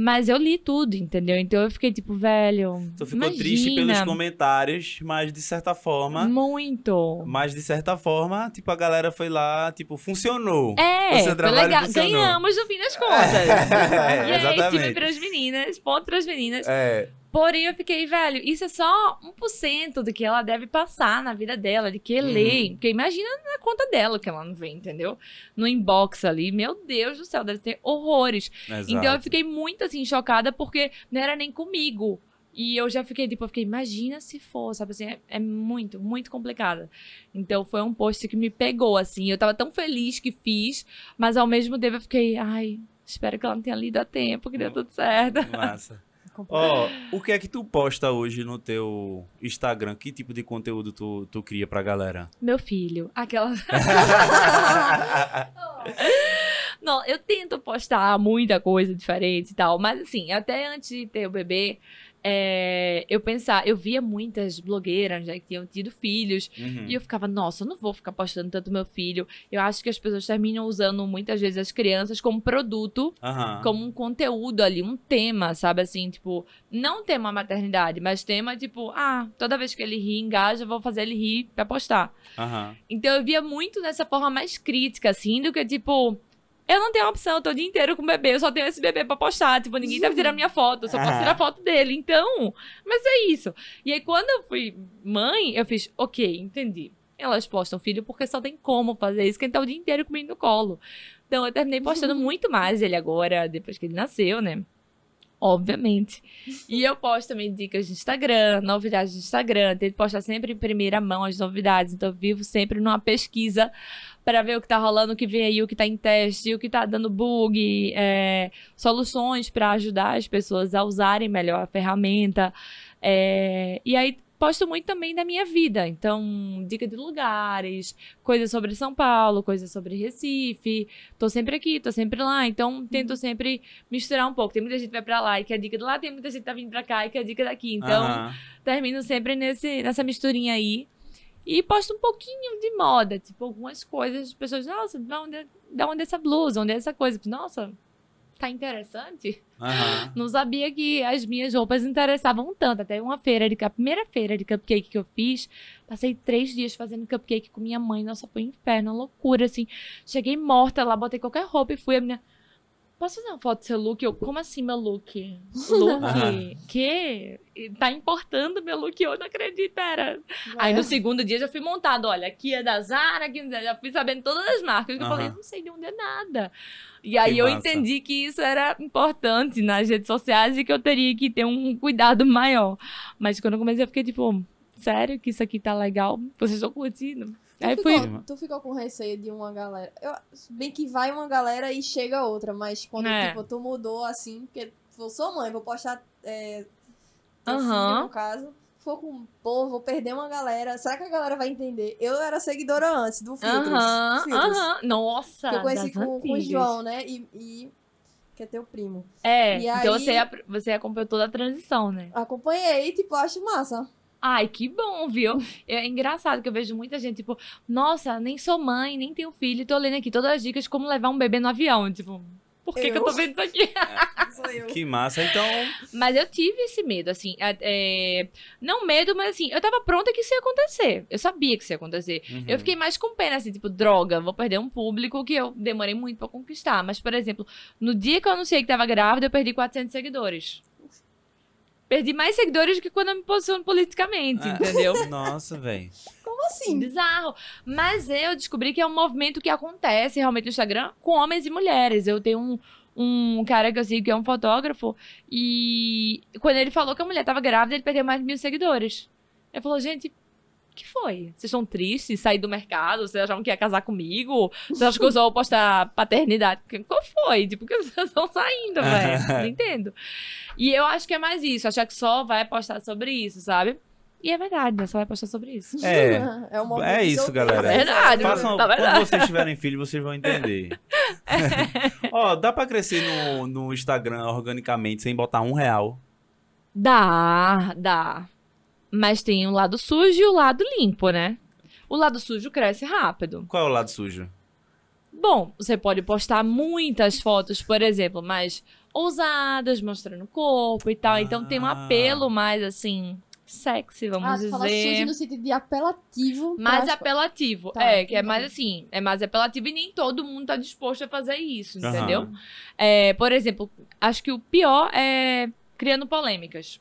Mas eu li tudo, entendeu? Então eu fiquei tipo, velho. Tu ficou imagina, triste pelos comentários, mas de certa forma. Muito. Mas de certa forma, tipo, a galera foi lá, tipo, funcionou. É, foi legal. funcionou. Ganhamos no fim das contas. É, e aí, time exatamente. pras meninas, ponto pras meninas. É, Porém, eu fiquei, velho, isso é só 1% do que ela deve passar na vida dela, de que Uhum. lê. Porque imagina na conta dela que ela não vê, entendeu? No inbox ali, meu Deus do céu, deve ter horrores. exato. Então eu fiquei muito assim, chocada, porque não era nem comigo. E eu já fiquei, tipo, eu fiquei, imagina se for, sabe assim, é, é muito, muito complicada. Então foi um post que me pegou, assim. Eu tava tão feliz que fiz, mas ao mesmo tempo eu fiquei, ai, espero que ela não tenha lido a tempo, que deu tudo certo. Massa. Ó, o que é que tu posta hoje no teu Instagram? Que tipo de conteúdo tu, tu cria pra galera? Meu filho, aquela. Não, eu tento postar muita coisa diferente e tal, mas assim, até antes de ter o bebê, é, eu pensar, eu via muitas blogueiras né, que tinham tido filhos, Uhum. e eu ficava, nossa, eu não vou ficar postando tanto meu filho. Eu acho que as pessoas terminam usando muitas vezes as crianças como produto, Aham. como um conteúdo ali, um tema, sabe assim, tipo, não tema maternidade, mas tema tipo, ah, toda vez que ele ri, engaja, eu vou fazer ele rir pra postar. Aham. Então eu via muito nessa forma mais crítica, assim, do que tipo. Eu não tenho opção, eu tô o dia inteiro com o bebê, eu só tenho esse bebê pra postar. Tipo, ninguém deve tirar minha foto, eu só posso tirar foto dele. Então, mas é isso. E aí, quando eu fui mãe, eu fiz, ok, entendi. Elas postam filho porque só tem como fazer isso, quem tá o dia inteiro comigo no colo. Então, eu terminei postando muito mais ele agora, depois que ele nasceu, né? Obviamente. E eu posto também dicas de Instagram, novidades de Instagram. Tento postar sempre em primeira mão as novidades. Então, eu vivo sempre numa pesquisa para ver o que tá rolando, o que vem aí, o que tá em teste, o que tá dando bug, é, soluções para ajudar as pessoas a usarem melhor a ferramenta. É, e aí, posto muito também da minha vida. Então, dica de lugares, coisas sobre São Paulo, coisas sobre Recife. Tô sempre aqui, tô sempre lá. Então, tento sempre misturar um pouco. Tem muita gente que vai pra lá e quer dica de lá, tem muita gente que tá vindo pra cá e quer dica daqui. Então, Aham. termino sempre nesse, nessa misturinha aí. E posto um pouquinho de moda, tipo, algumas coisas. As pessoas, nossa, da onde, é- da onde é essa blusa? Onde é essa coisa? Nossa, tá interessante. Aham. Não sabia que as minhas roupas interessavam tanto. Até uma feira de a primeira feira de cupcake que eu fiz, passei três dias fazendo cupcake com minha mãe. Nossa, foi um inferno, uma loucura, assim. Cheguei morta lá, botei qualquer roupa e fui. A menina, posso fazer uma foto do seu look? Eu, como assim meu look? Look? Aham. que? Tá importando meu look? Eu não acredito, era. Aí no segundo dia já fui montado, olha, aqui é da Zara, aqui já fui sabendo todas as marcas. que Eu Aham. falei, não sei de onde é nada. E aí Que eu massa. entendi que isso era importante nas redes sociais e que eu teria que ter um cuidado maior. Mas quando eu comecei, eu fiquei tipo, sério que isso aqui tá legal? Vocês estão curtindo? Aí tu, fui. ficou, tu ficou com receio de uma galera. Eu, bem que vai uma galera e chega outra, mas quando É. tipo, tu mudou assim, porque eu sou mãe, vou postar é, filho, no caso. For com pô, vou perder uma galera. Será que a galera vai entender? Eu era seguidora antes do Filtros. Aham, Filtros. aham. Nossa, Que eu conheci com, com o. João, né? E, e- que é teu primo. É, E então aí- você, você acompanhou toda a transição, né? Acompanhei, tipo, acho massa. Ai, que bom, viu? É engraçado que eu vejo muita gente, tipo, nossa, nem sou mãe, nem tenho filho, tô lendo aqui todas as dicas de como levar um bebê no avião. Tipo, por que, que eu tô Eu? vendo isso aqui? Sou eu. Que massa. Então, Mas eu tive esse medo, assim. é- é, não medo, mas assim, eu tava pronta que isso ia acontecer. Eu sabia que isso ia acontecer. uhum. Eu fiquei mais com pena, assim, tipo, droga, vou perder um público que eu demorei muito pra conquistar. Mas, por exemplo, no dia que eu anunciei que tava grávida, eu perdi 400 seguidores. Perdi mais seguidores do que quando eu me posiciono politicamente, É. entendeu? Nossa, velho. Como assim? Bizarro. Mas eu descobri que é um movimento que acontece realmente no Instagram com homens e mulheres. Eu tenho um, um cara que eu sigo que é um fotógrafo e quando ele falou que a mulher tava grávida, ele perdeu mais de mil seguidores. Ele falou, gente, que foi? Vocês estão tristes? Sair do mercado? Vocês achavam que ia casar comigo? Vocês acham que eu só vou postar paternidade? Qual foi? Tipo, que vocês estão saindo, velho? Não entendo. E eu acho que é mais isso. Achar que só vai postar sobre isso, sabe? E é verdade, né? Só vai postar sobre isso. É. é, um movimento É isso, galera. Verdade. Façam, Tá verdade. quando vocês tiverem filho, vocês vão entender. Ó, dá pra crescer no, no Instagram organicamente sem botar um real. Dá, dá. Mas tem o lado sujo e o lado limpo, né? O lado sujo cresce rápido. Qual é o lado sujo? Bom, você pode postar muitas fotos, por exemplo, mais ousadas, mostrando o corpo e tal. Então tem um Ah. apelo mais assim, sexy, vamos Ah, tu fala sujo dizer. no sentido de apelativo. Mais pra- apelativo. Tá, é, que é mais assim, é mais apelativo e nem todo mundo tá disposto a fazer isso, entendeu? É, por exemplo, acho que o pior é criando polêmicas.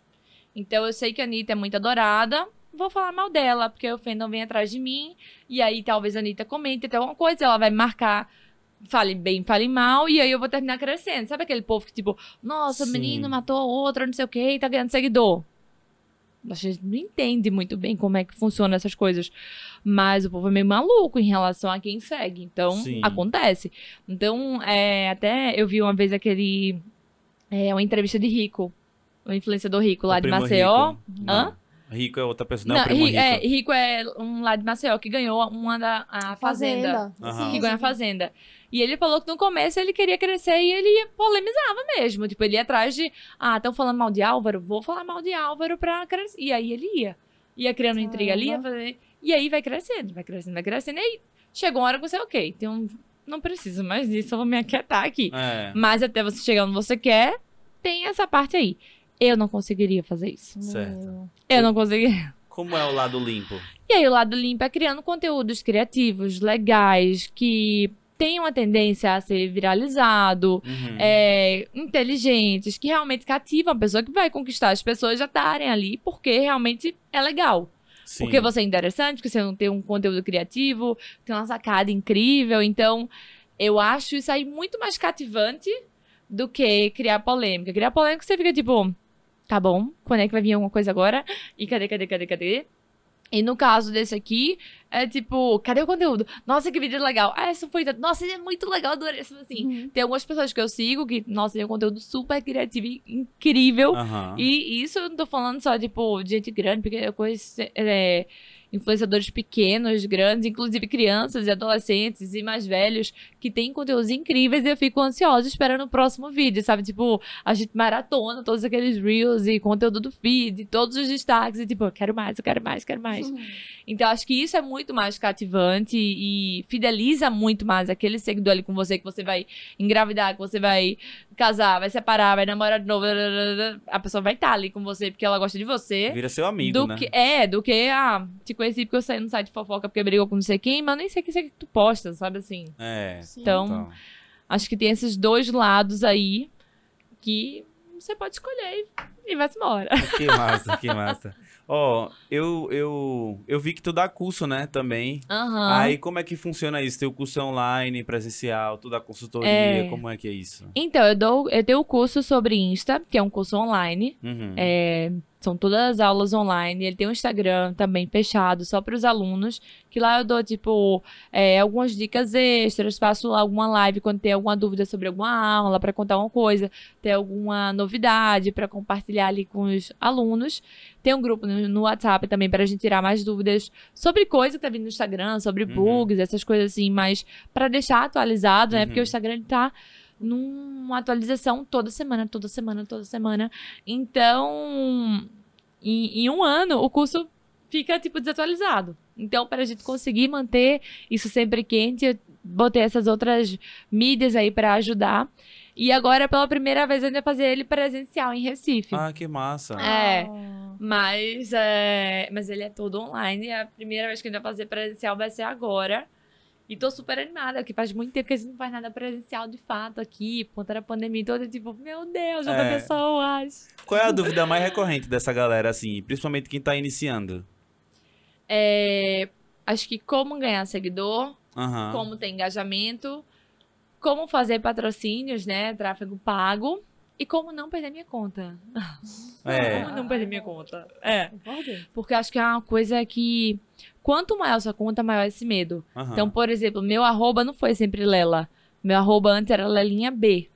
Então eu sei que a Anitta é muito adorada, vou falar mal dela, porque o fandom vem atrás de mim, e aí talvez a Anitta comente até alguma coisa, ela vai marcar, fale bem, fale mal, e aí eu vou terminar crescendo. Sabe aquele povo que tipo, nossa, o Sim. menino matou a outra, não sei o que, e tá ganhando seguidor. A gente não entende muito bem como é que funcionam essas coisas. Mas o povo é meio maluco em relação a quem segue. Então, Sim. acontece. Então, é, até eu vi uma vez aquele. É, uma entrevista de Rico. O influenciador Rico lá O de Maceió. Rico. Hã? Não. Rico é outra pessoa. Não, é o primo Ri- rico. é, Rico é um lá de Maceió que ganhou uma da a Fazenda. Fazenda. Sim, Que ganhou a. Fazenda. E ele falou que no começo ele queria crescer e ele polemizava mesmo. Tipo, ele ia atrás de, ah, estão falando mal de Álvaro? Vou falar mal de Álvaro pra crescer. E aí ele ia. Ia criando intriga ali, ia fazer... E aí vai crescendo, vai crescendo, vai crescendo. E aí chegou uma hora que você, ok, tem um... não preciso mais disso, eu vou me aquietar aqui. É. Mas até você chegar onde você quer, tem essa parte aí. Eu não conseguiria fazer isso. Certo. Eu não conseguiria. Como é o lado limpo? E aí o lado limpo é criando conteúdos criativos, legais, que tenham a tendência a ser viralizado, Uhum. é, inteligentes, que realmente cativam a pessoa, que vai conquistar as pessoas já estarem ali, porque realmente é legal. Sim. Porque você é interessante, porque você não tem um conteúdo criativo, tem uma sacada incrível. Então, eu acho isso aí muito mais cativante do que criar polêmica. Criar polêmica, você fica tipo, tá bom, quando é que vai vir alguma coisa agora? E cadê, cadê, cadê, cadê? E no caso desse aqui, é tipo, cadê o conteúdo? Nossa, que vídeo legal. Ah, essa foi. Nossa, é muito legal, adorei. Assim, Uhum. tem algumas pessoas que eu sigo que, nossa, tem um conteúdo super criativo e incrível. Aham. E isso eu não tô falando só, tipo, de gente grande, porque eu conheço é, influenciadores pequenos, grandes, inclusive crianças e adolescentes e mais velhos, que têm conteúdos incríveis e eu fico ansiosa esperando o próximo vídeo, sabe? Tipo, a gente maratona todos aqueles reels e conteúdo do feed, todos os destaques, e tipo, eu quero mais, eu quero mais, quero mais. Então, acho que isso é muito mais cativante e fideliza muito mais aquele seguidor ali com você, que você vai engravidar, que você vai casar, vai separar, vai namorar de novo. A pessoa vai estar ali com você porque ela gosta de você. Vira seu amigo, do né? que, é, do que, ah, te conheci porque eu saí no site de fofoca porque brigou com não sei quem, mas eu nem sei o que você- que tu posta, sabe assim? É. Sim. Então, Então, Acho que tem esses dois lados aí que você pode escolher e, e vai-se embora. que massa, que massa. Ó, eu, eu, eu vi que tu dá curso, né, também. Aham. Aí, como é que funciona isso? Teu curso é online, presencial, tu dá consultoria, É. como é que é isso? Então, eu dou, eu tenho o curso sobre Insta, que é um curso online. Uhum. É, são todas as aulas online. Ele tem um Instagram também fechado, só para os alunos. Que lá eu dou, tipo, é, algumas dicas extras. Faço lá alguma live quando tem alguma dúvida sobre alguma aula, para contar uma coisa. Tem alguma novidade para compartilhar ali com os alunos. Tem um grupo no, no WhatsApp também para a gente tirar mais dúvidas sobre coisa que tá vindo no Instagram, sobre Uhum. bugs, essas coisas assim, mas para deixar atualizado, né? Porque Uhum. o Instagram ele tá numa atualização toda semana, toda semana, toda semana. Então, em, em um ano, o curso fica, tipo, desatualizado. Então, para a gente conseguir manter isso sempre quente, eu botei essas outras mídias aí para ajudar. E agora, pela primeira vez, eu ainda fazer ele presencial em Recife. Ah, que massa. É. Ah. Mas, é, mas ele é todo online. E a primeira vez que a gente vai fazer presencial vai ser agora. E tô super animada, porque faz muito tempo que a gente não faz nada presencial de fato aqui, por conta da pandemia toda. Tipo, meu Deus, outra É. pessoas. Qual é a dúvida mais recorrente dessa galera, assim, principalmente quem tá iniciando? É, acho que como ganhar seguidor, Aham. como ter engajamento, como fazer patrocínios, né? Tráfego pago. E como não perder minha conta. É. Como não perder minha conta. É. Porque acho que é uma coisa que. Quanto maior sua conta, maior esse medo. aham. Então, por exemplo, meu arroba não foi sempre Lela. Meu arroba antes era Lelinha B.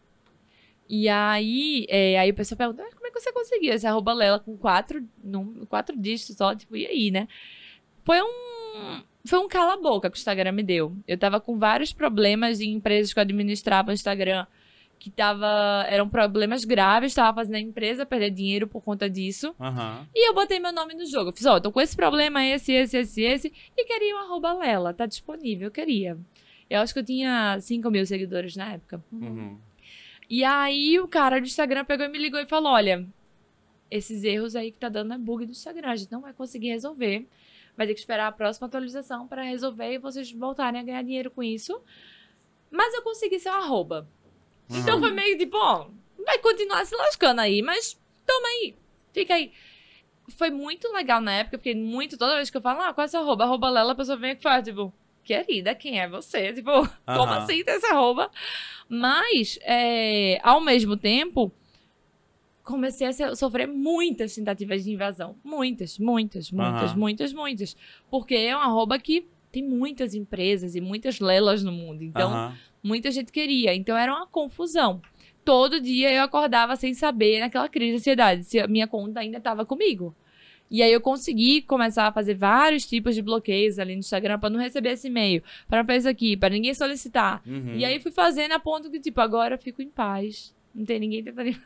E aí, é, aí o pessoal pergunta, "Ah, como é que você conseguiu esse arroba Lela com quatro, num, quatro dígitos só? Tipo, e aí, né? Foi um, foi um cala-boca que o Instagram me deu. Eu tava com vários problemas em empresas que eu administrava o Instagram, que tava, eram problemas graves, tava fazendo a empresa perder dinheiro por conta disso. Aham. E eu botei meu nome no jogo. Eu fiz, ó, tô com esse problema, esse, esse, esse, esse. E queria o arroba Lela. Tá disponível, eu queria. Eu acho que eu tinha 5 mil seguidores na época. Uhum. E aí o cara do Instagram pegou e me ligou e falou: olha, esses erros aí que tá dando é bug do Instagram. A gente não vai conseguir resolver. Vai ter que esperar a próxima atualização pra resolver e vocês voltarem a ganhar dinheiro com isso. Mas eu consegui seu arroba. Então Aham. foi meio tipo, ó, vai continuar se lascando aí, mas toma aí, fica aí. Foi muito legal na época, porque muito, toda vez que eu falo, ah, qual é seu arroba? Arroba Lela, a pessoa vem e fala, tipo, querida, quem é você? Tipo, como Aham. assim ter esse arroba? Mas, é, ao mesmo tempo, comecei a sofrer muitas tentativas de invasão. Muitas, muitas, muitas, Aham. muitas, muitas. Porque é um arroba que tem muitas empresas e muitas lelas no mundo. Então, Aham. Muita gente queria. Então era uma confusão. Todo dia eu acordava sem saber, naquela crise de ansiedade, se a minha conta ainda estava comigo. E aí eu consegui começar a fazer vários tipos de bloqueios ali no Instagram pra não receber esse e-mail, pra não fazer isso aqui, pra ninguém solicitar. Uhum. E aí fui fazendo a ponto que, tipo, agora eu fico em paz. Não tem ninguém tentando.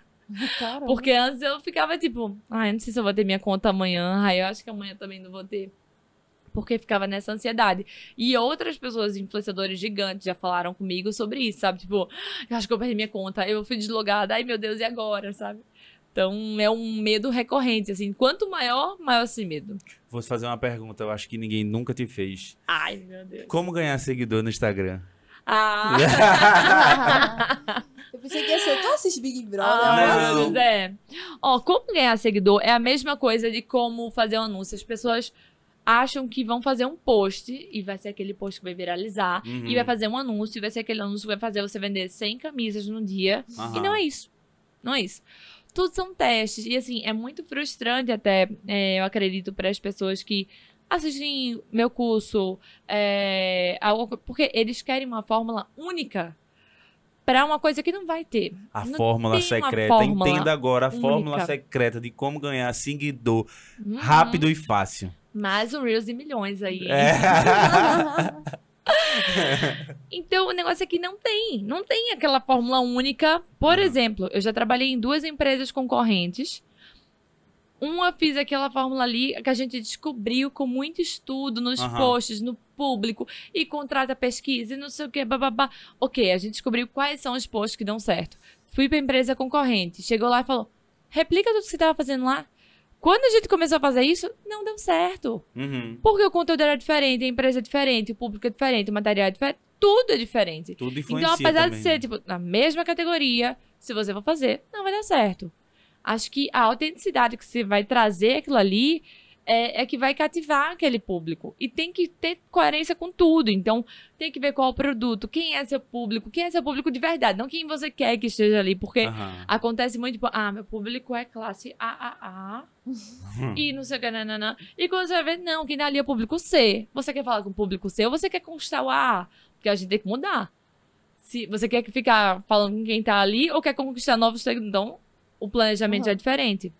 Caramba. Porque antes eu ficava tipo, ai, não sei se eu vou ter minha conta amanhã. Ai, eu acho que amanhã também não vou ter. Porque ficava nessa ansiedade. E outras pessoas, influenciadores gigantes, já falaram comigo sobre isso, sabe? Tipo, eu acho que eu perdi minha conta, eu fui deslogada, ai meu Deus, e agora, sabe? Então é um medo recorrente, assim. Quanto maior, maior esse medo. Vou te fazer uma pergunta, eu acho que ninguém nunca te fez. Ai, meu Deus. Como ganhar seguidor no Instagram? Ah, Eu pensei que ia ser, tu assiste Big Brother? ah Não. pois é. Ó, como ganhar seguidor é a mesma coisa de como fazer um anúncio. As pessoas acham que vão fazer um post e vai ser aquele post que vai viralizar. Uhum. E vai fazer um anúncio, e vai ser aquele anúncio que vai fazer você vender 100 camisas no dia. Aham. E não é isso. Não é isso. Tudo são testes. E assim, é muito frustrante até, é, eu acredito, para as pessoas que assistem meu curso, é, porque eles querem uma fórmula única para uma coisa que não vai ter. A Não fórmula secreta. fórmula Entenda agora a fórmula única. secreta de como ganhar seguidor Uhum. rápido e fácil. Mais um Reels de milhões aí. É. Então, o negócio é que não tem. Não tem aquela fórmula única. Por Uhum. exemplo, eu já trabalhei em duas empresas concorrentes. Uma fiz aquela fórmula ali que a gente descobriu com muito estudo nos Aham. posts, no público, e contrata pesquisa e não sei o que, bababá. Ok, a gente descobriu quais são os posts que dão certo. Fui pra empresa concorrente, chegou lá e falou: replica tudo que você tava fazendo lá. Quando a gente começou a fazer isso, não deu certo. Uhum. Porque o conteúdo era diferente, a empresa é diferente, o público é diferente, o material é diferente, tudo é diferente. Tudo Então, apesar também, de ser, né? tipo, na mesma categoria, se você for fazer, não vai dar certo. Acho que a autenticidade que você vai trazer aquilo ali é, é que vai cativar aquele público. E tem que ter coerência com tudo. Então, tem que ver qual é o produto, quem é seu público, quem é seu público de verdade, não quem você quer que esteja ali. Porque Aham. Acontece muito, tipo, ah, meu público é classe AAA. e não sei o que, nananã. E quando você vai ver, não, quem tá ali é público C. Você quer falar com o público C ou você quer conquistar o AA? Porque a gente tem que mudar. Se você quer ficar falando com quem tá ali ou quer conquistar novos. Então, o planejamento Uhum. é diferente.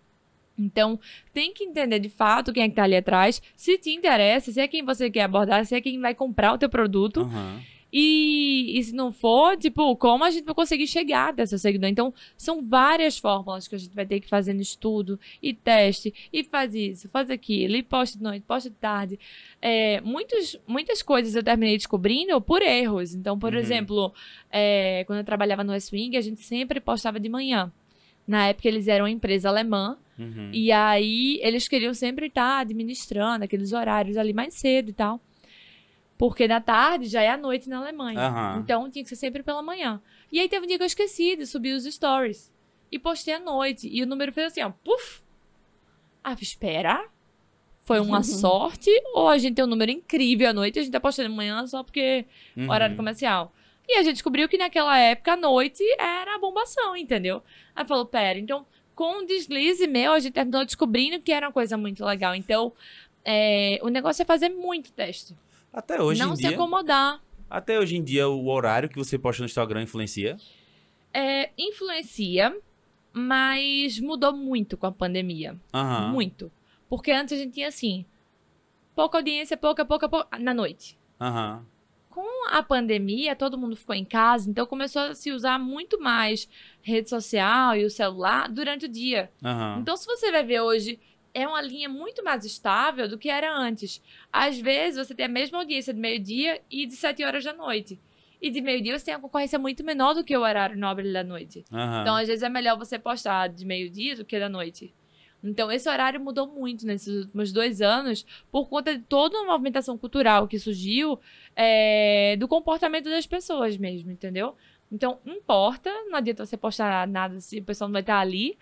Então, tem que entender de fato quem é que tá ali atrás, se te interessa, se é quem você quer abordar, se é quem vai comprar o teu produto. Aham. E, e se não for, tipo, como a gente vai conseguir chegar até seu seguidor? Então, são várias fórmulas que a gente vai ter que fazer no estudo e teste, e faz isso, faz aquilo, e posta de noite, posta de tarde. É, muitos, muitas coisas eu terminei descobrindo por erros. Então, por Uhum. exemplo, é, quando eu trabalhava no Wing, a gente sempre postava de manhã. Na época, eles eram uma empresa alemã, Uhum. e aí eles queriam sempre estar administrando aqueles horários ali mais cedo e tal. Porque da tarde já é a noite na Alemanha. Aham. Então tinha que ser sempre pela manhã. E aí teve um dia que eu esqueci de subir os stories. E postei à noite. E o número fez assim, ó. Puf! Ah, espera. Foi uma sorte? Ou a gente tem um número incrível à noite e a gente tá postando de manhã só porque Uhum. horário comercial. E a gente descobriu que naquela época, à noite, era a bombação, entendeu? Aí falou, pera, então, com um deslize meu, a gente terminou descobrindo que era uma coisa muito legal. Então, é, o negócio é fazer muito teste. Até hoje não em se dia. acomodar. Até hoje em dia, o horário que você posta no Instagram influencia. É, influencia, mas mudou muito com a pandemia. Aham. Muito. Porque antes a gente tinha assim, pouca audiência, pouca, pouca, pouca, na noite. Aham. Com a pandemia, todo mundo ficou em casa, então começou a se usar muito mais rede social e o celular durante o dia. Aham. Então, se você vai ver hoje, é uma linha muito mais estável do que era antes. Às vezes, você tem a mesma audiência de meio-dia e de sete horas da noite. E de meio-dia você tem uma concorrência muito menor do que o horário nobre da noite. Aham. Então, às vezes, é melhor você postar de meio-dia do que da noite. Então, esse horário mudou muito nesses últimos dois anos por conta de toda uma movimentação cultural que surgiu é, do comportamento das pessoas mesmo, entendeu? Então, importa, não adianta você postar nada se o pessoal não vai estar ali,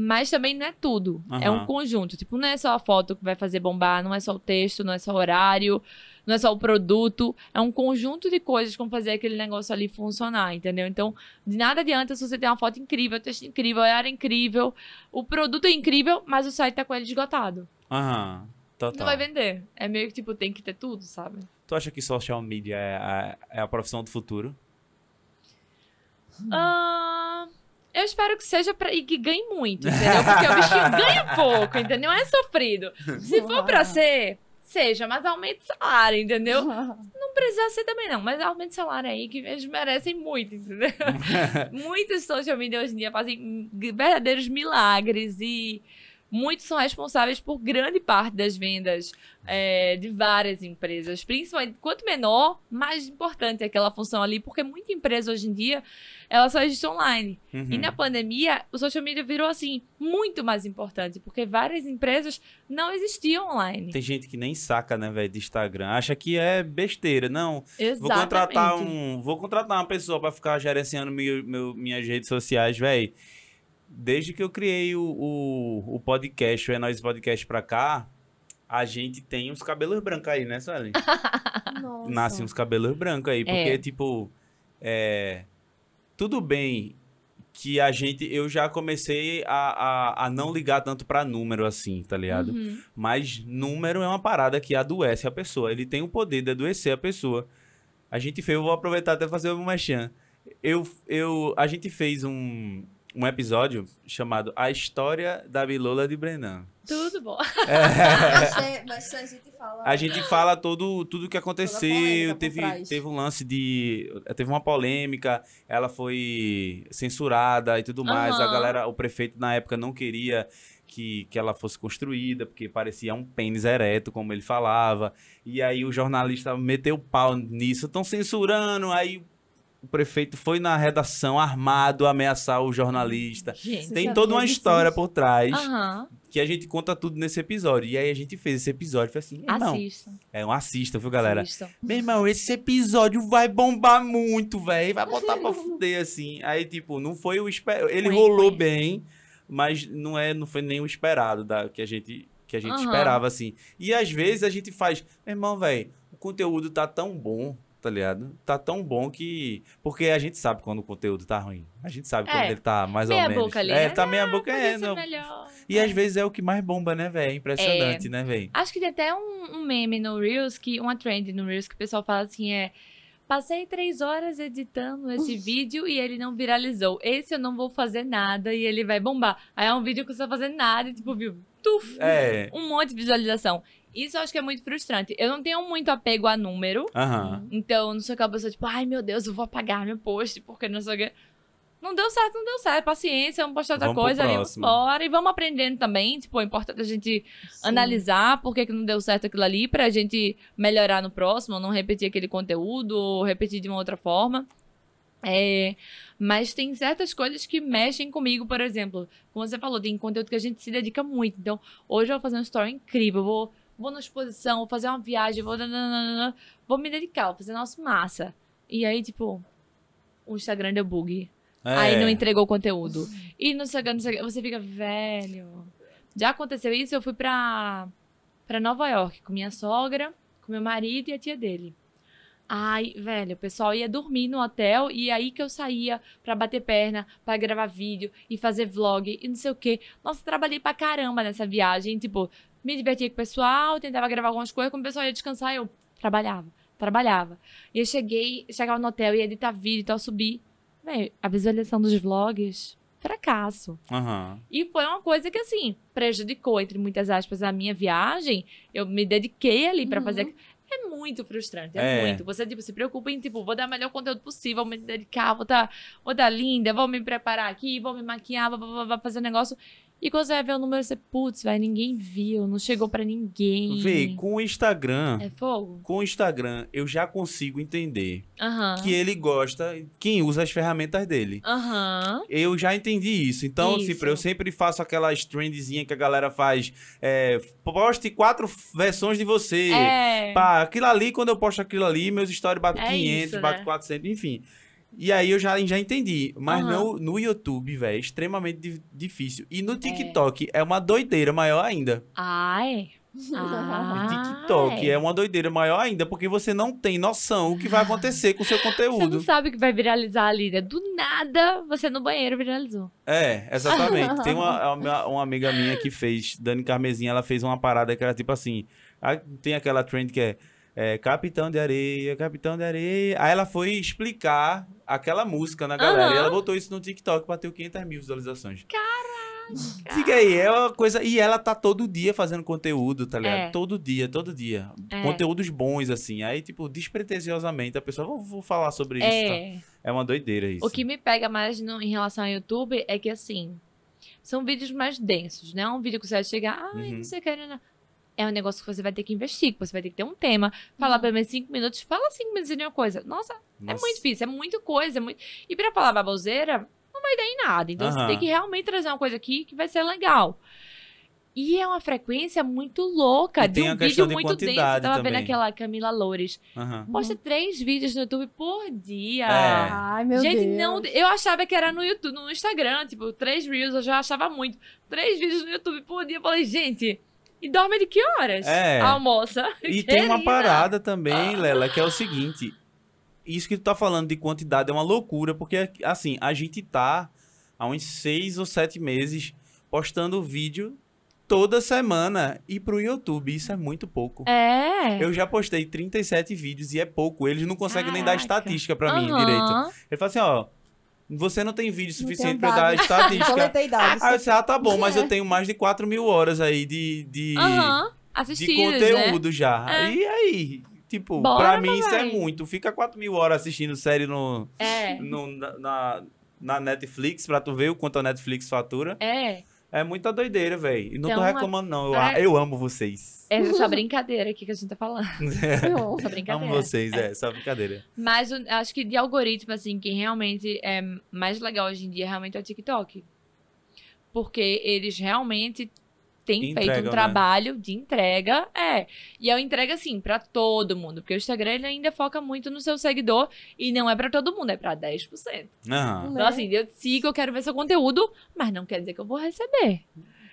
mas também não é tudo. É um conjunto. Tipo, não é só a foto que vai fazer bombar, não é só o texto, não é só o horário, não é só o produto. É um conjunto de coisas que vão fazer aquele negócio ali funcionar, entendeu? Então, de nada adianta se você tem uma foto incrível, texto incrível, horário incrível, o produto é incrível, mas o site tá com ele esgotado. Aham. Total. Não vai vender. É meio que, tipo, tem que ter tudo, sabe? Tu acha que social media é a, é a profissão do futuro? Ah, Eu espero que seja pra, e que ganhe muito, entendeu? Porque o bichinho ganha pouco, entendeu? É sofrido. Se for pra ser, seja, mas aumente o salário, entendeu? Não precisa ser também, não, mas aumente o salário aí, que eles merecem muito, entendeu? Muitos social media hoje em dia fazem verdadeiros milagres e muitos são responsáveis por grande parte das vendas é, de várias empresas. Principalmente, quanto menor, mais importante é aquela função ali, porque muita empresa hoje em dia, ela só existe online. Uhum. E na pandemia, o social media virou, assim, muito mais importante, porque várias empresas não existiam online. Tem gente que nem saca, né, velho, de Instagram. Acha que é besteira. Não, Exatamente. vou contratar um, vou contratar uma pessoa pra ficar gerenciando meu, meu- minhas redes sociais, velho. Desde que eu criei o, o, o podcast, o É Nós Podcast pra cá, a gente tem uns cabelos brancos aí, né? Nossa. Nascem uns cabelos brancos aí, porque, É. tipo, é, tudo bem que a gente, eu já comecei a, a, a não ligar tanto pra número assim, tá ligado? Uhum. Mas número é uma parada que adoece a pessoa. Ele tem o poder de adoecer a pessoa. A gente fez, eu vou aproveitar até fazer uma merchan. Eu, eu, a gente fez um, um episódio chamado A História da Bilola de Brenan. Tudo bom. Mas, é- mas a gente fala. A gente fala todo, tudo que aconteceu. Teve, teve um lance de. Teve uma polêmica, ela foi censurada e tudo mais. A Aham. galera, o prefeito na época não queria que, que ela fosse construída, porque parecia um pênis ereto, como ele falava. E aí o jornalista meteu o pau nisso. Estão censurando. Aí o prefeito foi na redação armado ameaçar o jornalista. Gente. Tem toda uma disso? história por trás Aham. que a gente conta tudo nesse episódio. E aí a gente fez esse episódio. Foi assim, irmão, Assistam. é um assista, viu, galera? Assistam. Meu irmão, esse episódio vai bombar muito, velho. Vai botar pra fuder, assim. Aí, tipo, não foi o esperado. Ele rolou bem, mas não, é, não foi nem o esperado da, que a gente, que a gente Aham. esperava, assim. E às vezes a gente faz, meu irmão, velho, o conteúdo tá tão bom, tá ligado? Tá tão bom que. Porque a gente sabe quando o conteúdo tá ruim. A gente sabe É. quando ele tá mais Meia ou menos. boca ali, é, né? tá meia boca, Podia é, não. melhor. E às vezes é o que mais bomba, né, velho? Impressionante, né, velho? Acho que tem até um, um meme no Reels, que, uma trend no Reels, que o pessoal fala assim, é... Passei três horas editando esse vídeo e ele não viralizou. Esse eu não vou fazer nada e ele vai bombar. Aí é um vídeo que você vai fazer nada e tipo, viu? Tuf! É. Um monte de visualização. Isso eu acho que é muito frustrante. Eu não tenho muito apego a número. Aham. Então, não sou aquela pessoa, tipo, ai meu Deus, eu vou apagar meu post, porque não sei o quê. Não deu certo, não deu certo. Paciência, vamos postar outra Vamos coisa vamos embora. E vamos aprendendo também. Tipo, é importante a gente analisar por que, que não deu certo aquilo ali, pra gente melhorar no próximo, não repetir aquele conteúdo, ou repetir de uma outra forma. É, mas tem certas coisas que mexem comigo, por exemplo. Como você falou, tem conteúdo que a gente se dedica muito. Então, hoje eu vou fazer uma story incrível, vou, vou na exposição, vou fazer uma viagem, vou, nananana, vou me dedicar, vou fazer nosso massa. E aí, tipo, o Instagram deu bug. Aí É. não entregou o conteúdo. E no Instagram, no Instagram, você fica, velho. Já aconteceu isso, eu fui pra, pra Nova York com minha sogra, com meu marido e a tia dele. Ai, velho, o pessoal ia dormir no hotel e aí que eu saía pra bater perna, pra gravar vídeo e fazer vlog e não sei o quê. Nossa, trabalhei pra caramba nessa viagem. Tipo, me divertia com o pessoal, tentava gravar algumas coisas, quando o pessoal ia descansar, eu trabalhava, trabalhava. E eu cheguei, chegava no hotel, ia editar vídeo e tal, subir. Véi, a visualização dos vlogs, fracasso. Aham. E foi uma coisa que, assim, prejudicou, entre muitas aspas, a minha viagem. Eu me dediquei ali pra Uhum. fazer. É muito frustrante, é, É. muito. Você, tipo, se preocupa em, tipo, vou dar o melhor conteúdo possível, vou me dedicar, vou dar, vou dar linda, vou me preparar aqui, vou me maquiar, vou, vou, vou fazer um negócio. E quando você vai ver o número, você, putz, vai, ninguém viu, não chegou pra ninguém. Vê, com o Instagram, É fogo? com o Instagram, eu já consigo entender Aham. que ele gosta, quem usa as ferramentas dele. Aham. Eu já entendi isso. Então, Isso. tipo, eu sempre faço aquelas trendzinhas que a galera faz. É, poste quatro versões de você. É. Pá, aquilo ali, quando eu posto aquilo ali, meus stories batem É 500, isso, batem né? 400, enfim. E aí eu já, já entendi. Mas Aham. no, no YouTube, velho, é extremamente di- difícil. E no É. TikTok é. uma doideira maior ainda. Ai. O Ah, TikTok é. uma doideira maior ainda, porque você não tem noção o que vai acontecer com o seu Você não conteúdo. sabe o que vai viralizar ali, né? Do nada, você no banheiro viralizou. É, exatamente. Tem uma, uma, uma amiga minha que fez, Dani Carmezinha, ela fez uma parada que era tipo assim. Tem aquela trend que é, é, Capitão de Areia, Capitão de Areia. Aí ela foi explicar aquela música na galera. Aham. E ela botou isso no TikTok, bateu 500 mil visualizações. Caraca! Diga aí, é uma coisa. E ela tá todo dia fazendo conteúdo, tá ligado? É. Todo dia, todo dia. É. Conteúdos bons, assim. Aí, tipo, despretensiosamente, a pessoa, vou, vou falar sobre isso. tá? É. É uma doideira isso. O que me pega mais no- em relação ao YouTube é que, assim, são vídeos mais densos, né? Um vídeo que você vai chegar, ai, Uhum. não sei o que, não, não. É um negócio que você vai ter que investir, que você vai ter que ter um tema, falar Uhum. pelo menos cinco minutos, fala cinco minutos de uma coisa. Nossa, é Nossa. muito difícil, é muito coisa. É muito... E pra falar baboseira, não vai dar em nada. Então você tem que realmente trazer uma coisa aqui que vai ser legal. E é uma frequência muito louca, E de um vídeo de muito denso. Eu tava também. vendo aquela Camila Loures. Aham. Posta três vídeos no YouTube por dia. É. Ai, meu Gente, Deus. não. Eu achava que era no YouTube, no Instagram, tipo, três Reels, eu já achava muito. Três vídeos no YouTube por dia. Eu falei, gente, e dorme de que horas? É. Almoça. E tem uma Querida. parada também, Lela, que é o seguinte. Isso que tu tá falando de quantidade é uma loucura, porque, assim, a gente tá há uns seis ou sete meses postando vídeo toda semana e pro YouTube. Isso é muito pouco. É. Eu já postei 37 vídeos e é pouco. Eles não conseguem nem dar Caraca. estatística pra mim direito. Ele fala assim, ó, você não tem vídeo suficiente eu dar estatística. Dados. Aí eu disse, ah, tá bom, mas eu tenho mais de 4 mil horas aí de, de, Aham. de Assistidos, conteúdo já. É. E aí? Tipo, Bora, pra mim isso é muito. Fica 4 mil horas assistindo série no, né? no- na, na, na Netflix pra tu ver o quanto a Netflix fatura. É. É. É muita doideira, velho. E não tô Então, reclamando, não. Eu, é- eu amo vocês. É só brincadeira aqui que a gente tá falando. Não. Só brincadeira. amo vocês, é, só brincadeira. Mas o- acho que de algoritmo, assim, quem realmente é mais legal hoje em dia realmente é o TikTok. Porque eles realmente têm feito um né? trabalho de entrega. É. E é uma entrega, assim, pra todo mundo. Porque o Instagram ele ainda foca muito no seu seguidor. E não é pra todo mundo, é pra 10%. Aham. Né? Então, assim, eu sigo, eu quero ver seu conteúdo, mas não quer dizer que eu vou receber.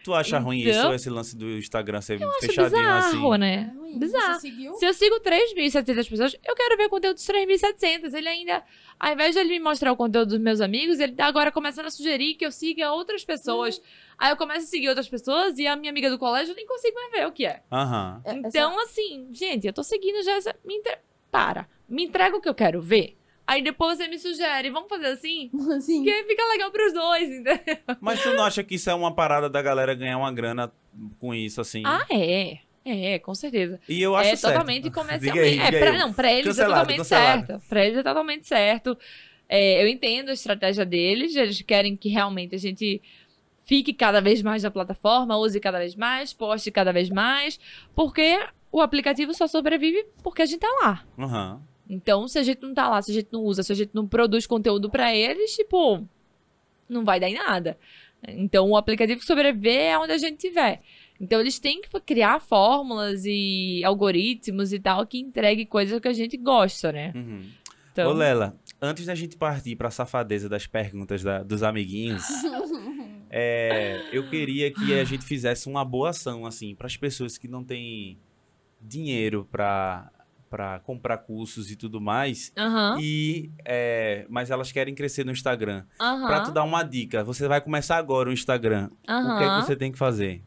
Tu acha ruim Então- isso, esse lance do Instagram ser Acho fechadinho bizarro, assim? né? É ruim. Bizarro. Você seguiu? Se eu sigo 3.700 pessoas, eu quero ver o conteúdo dos 3.700. Ele ainda, ao invés de ele me mostrar o conteúdo dos meus amigos, ele tá agora começando a sugerir que eu siga outras pessoas. Aí eu começo a seguir outras pessoas e a minha amiga do colégio eu nem consigo mais ver o que é. Aham. Essa- Então, assim, gente, eu tô seguindo já essa. Me entre... Para. Me entrega o que eu quero ver. Aí depois você me sugere, vamos fazer assim? Assim, Que fica legal pros dois, entendeu? Mas tu não acha que isso é uma parada da galera ganhar uma grana com isso, assim? Ah, é. É, com certeza. e eu acho é certo. totalmente comercialmente. Diga aí, é, pra, não, pra eles Cancelado, é totalmente cancelado. certo. Pra eles é totalmente certo. É, eu entendo a estratégia deles. Eles querem que realmente a gente fique cada vez mais na plataforma, use cada vez mais, poste cada vez mais, porque o aplicativo só sobrevive porque a gente tá lá. Aham. Então, se a gente não tá lá, se a gente não usa, se a gente não produz conteúdo pra eles, tipo, não vai dar em nada. Então, o aplicativo que sobreviver é onde a gente tiver. Então, eles têm que criar fórmulas e algoritmos e tal que entregue coisas que a gente gosta, né? Uhum. Então, Ô, Lela, antes da gente partir pra safadeza das perguntas da- dos amiguinhos, é, eu queria que a gente fizesse uma boa ação, assim, pras pessoas que não têm dinheiro pra, pra comprar cursos e tudo mais, Aham, e, é, mas elas querem crescer no Instagram. Pra tu aham, dar uma dica, você vai começar agora o Instagram. O que é que você tem que fazer?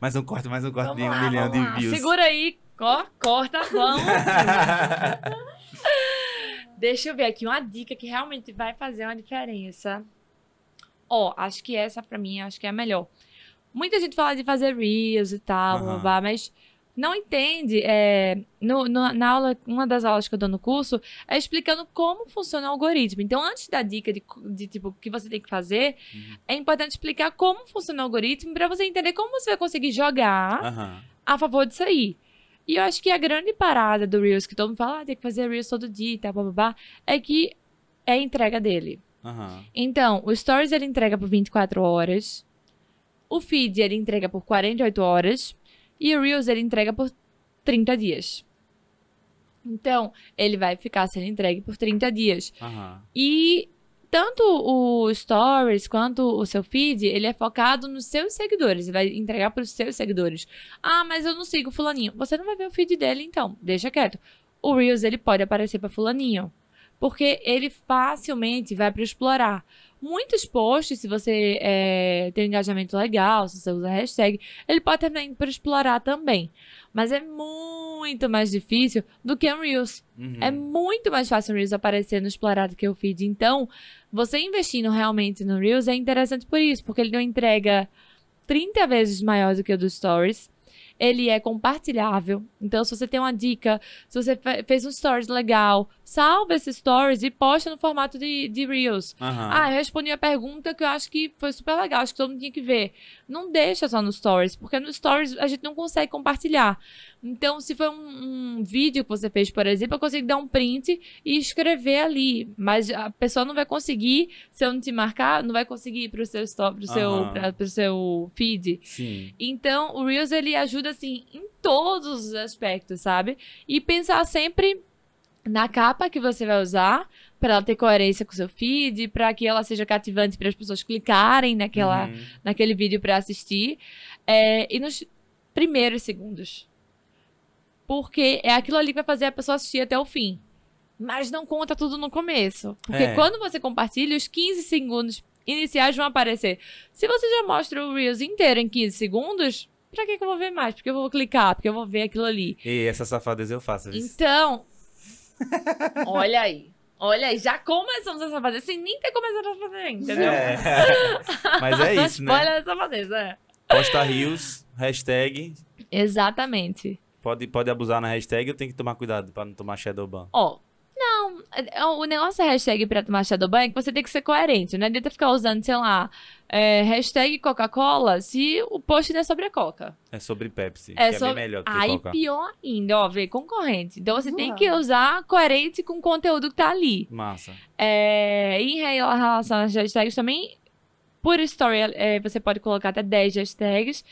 Mais um corte, mais um corte Vamos de um lá, milhão de lá. views. Segura aí, ó, corta, vamos. Deixa eu ver aqui uma dica que realmente vai fazer uma diferença. Ó, acho que essa pra mim acho que é a melhor. Muita gente fala de fazer reels e tal, blá, blá, mas não entende. é, no- no- na aula, uma das aulas que eu dou no curso é explicando como funciona o algoritmo. Então, antes da dica de, de tipo o que você tem que fazer, Uhum. é importante explicar como funciona o algoritmo pra você entender como você vai conseguir jogar Aham. a favor disso aí. E eu acho que a grande parada do Reels, que todo mundo fala, ah, tem que fazer Reels todo dia e tal, babá, é que é a entrega dele. Aham. Então, o Stories ele entrega por 24 horas, o Feed ele entrega por 48 horas, e o Reels ele entrega por 30 dias. Então, ele vai ficar sendo entregue por 30 dias. Aham. E tanto o Stories quanto o seu feed, ele é focado nos seus seguidores. Ele vai entregar para os seus seguidores. Ah, mas eu não sigo fulaninho. Você não vai ver o feed dele, então. Deixa quieto. O Reels, ele pode aparecer para fulaninho. Porque ele facilmente vai para explorar. Muitos posts, se você é, tem um engajamento legal, se você usa hashtag, ele pode terminar indo para explorar também. Mas é muito mais difícil do que um Reels. Uhum. É muito mais fácil o Reels aparecer no explorado que o feed. Então, você investindo realmente no Reels é interessante por isso, porque ele uma entrega 30 vezes maior do que o do Stories. Ele é compartilhável. Então, se você tem uma dica, se você fe- fez um stories legal, salva esse stories e posta no formato de, de Reels. Aham. Ah, eu respondi a pergunta que eu acho que foi super legal, acho que todo mundo tinha que ver. Não deixa só no Stories, porque no Stories a gente não consegue compartilhar. Então, se foi um, um vídeo que você fez, por exemplo, eu consigo dar um print e escrever ali. Mas a pessoa não vai conseguir, se eu não te marcar, não vai conseguir ir pro seu, pro seu, pra- pro seu feed. Sim. Então, o Reels, ele ajuda, assim, em todos os aspectos, sabe? E pensar sempre na capa que você vai usar, para ela ter coerência com o seu feed, para que ela seja cativante para as pessoas clicarem naquela, Uhum. naquele vídeo para assistir. É, e nos primeiros segundos. Porque é aquilo ali que vai fazer a pessoa assistir até o fim. Mas não conta tudo no começo. Porque É. quando você compartilha, os 15 segundos iniciais vão aparecer. Se você já mostra o Reels inteiro em 15 segundos, pra que, que eu vou ver mais? Porque eu vou clicar, porque eu vou ver aquilo ali. E essa safadeza eu faço. viu? Então, olha aí. Olha aí, já começamos a safadeza sem nem ter começado a fazer, entendeu? É. Mas é isso, né? Olha a safadeza, é. Posta rios, hashtag. Exatamente. Pode, pode abusar na hashtag ou tem que tomar cuidado pra não tomar shadow ban? Ó, não, é- o negócio é hashtag pra tomar Shadowban é que você tem que ser coerente. Não adianta ficar usando, sei lá, é, hashtag Coca-Cola se o post não é sobre a Coca. É sobre Pepsi, É que é sobre- bem melhor do que Aí Coca. pior ainda, ó, vê, concorrente. Então você tem que usar coerente com o conteúdo que tá ali. Massa. É, em relação às hashtags também, por story é, você pode colocar até 10 hashtags,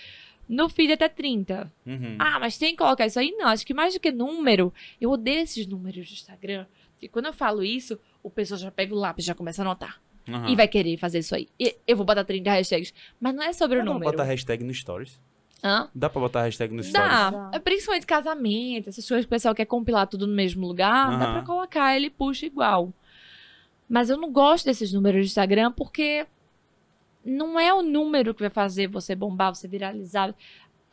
no feed até 30. Uhum. Ah, mas tem que colocar isso aí? Não, acho que mais do que número, eu odeio esses números do Instagram. Porque quando eu falo isso, o pessoal já pega o lápis, já começa a anotar. Aham. E vai querer fazer isso aí. E eu vou botar 30 hashtags. Mas não é sobre Dá o pra número. botar hashtag nos stories? Hã? Dá pra botar hashtag nos stories? Dá. Dá. É Principalmente casamento, essas coisas que o pessoal quer compilar tudo no mesmo lugar, dá Aham. pra colocar, ele puxa igual. Mas eu não gosto desses números do Instagram porque não é o número que vai fazer você bombar, você viralizar.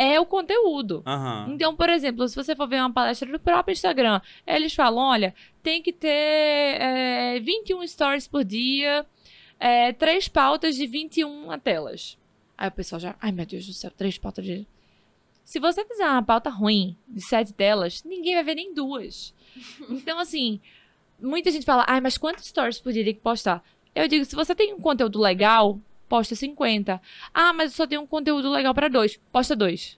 É o conteúdo. Aham. Então, por exemplo, se você for ver uma palestra do próprio Instagram, eles falam: olha, tem que ter é, 21 stories por dia, é, três pautas de 21 telas. Aí o pessoal já, ai meu Deus do céu, três pautas de. Se você fizer uma pauta ruim de sete telas, ninguém vai ver nem duas. Então, assim, muita gente fala, ai, mas quantos stories por dia tem que postar? Eu digo, se você tem um conteúdo legal, posta 50. Ah, mas eu só tenho um conteúdo legal para dois. Posta dois.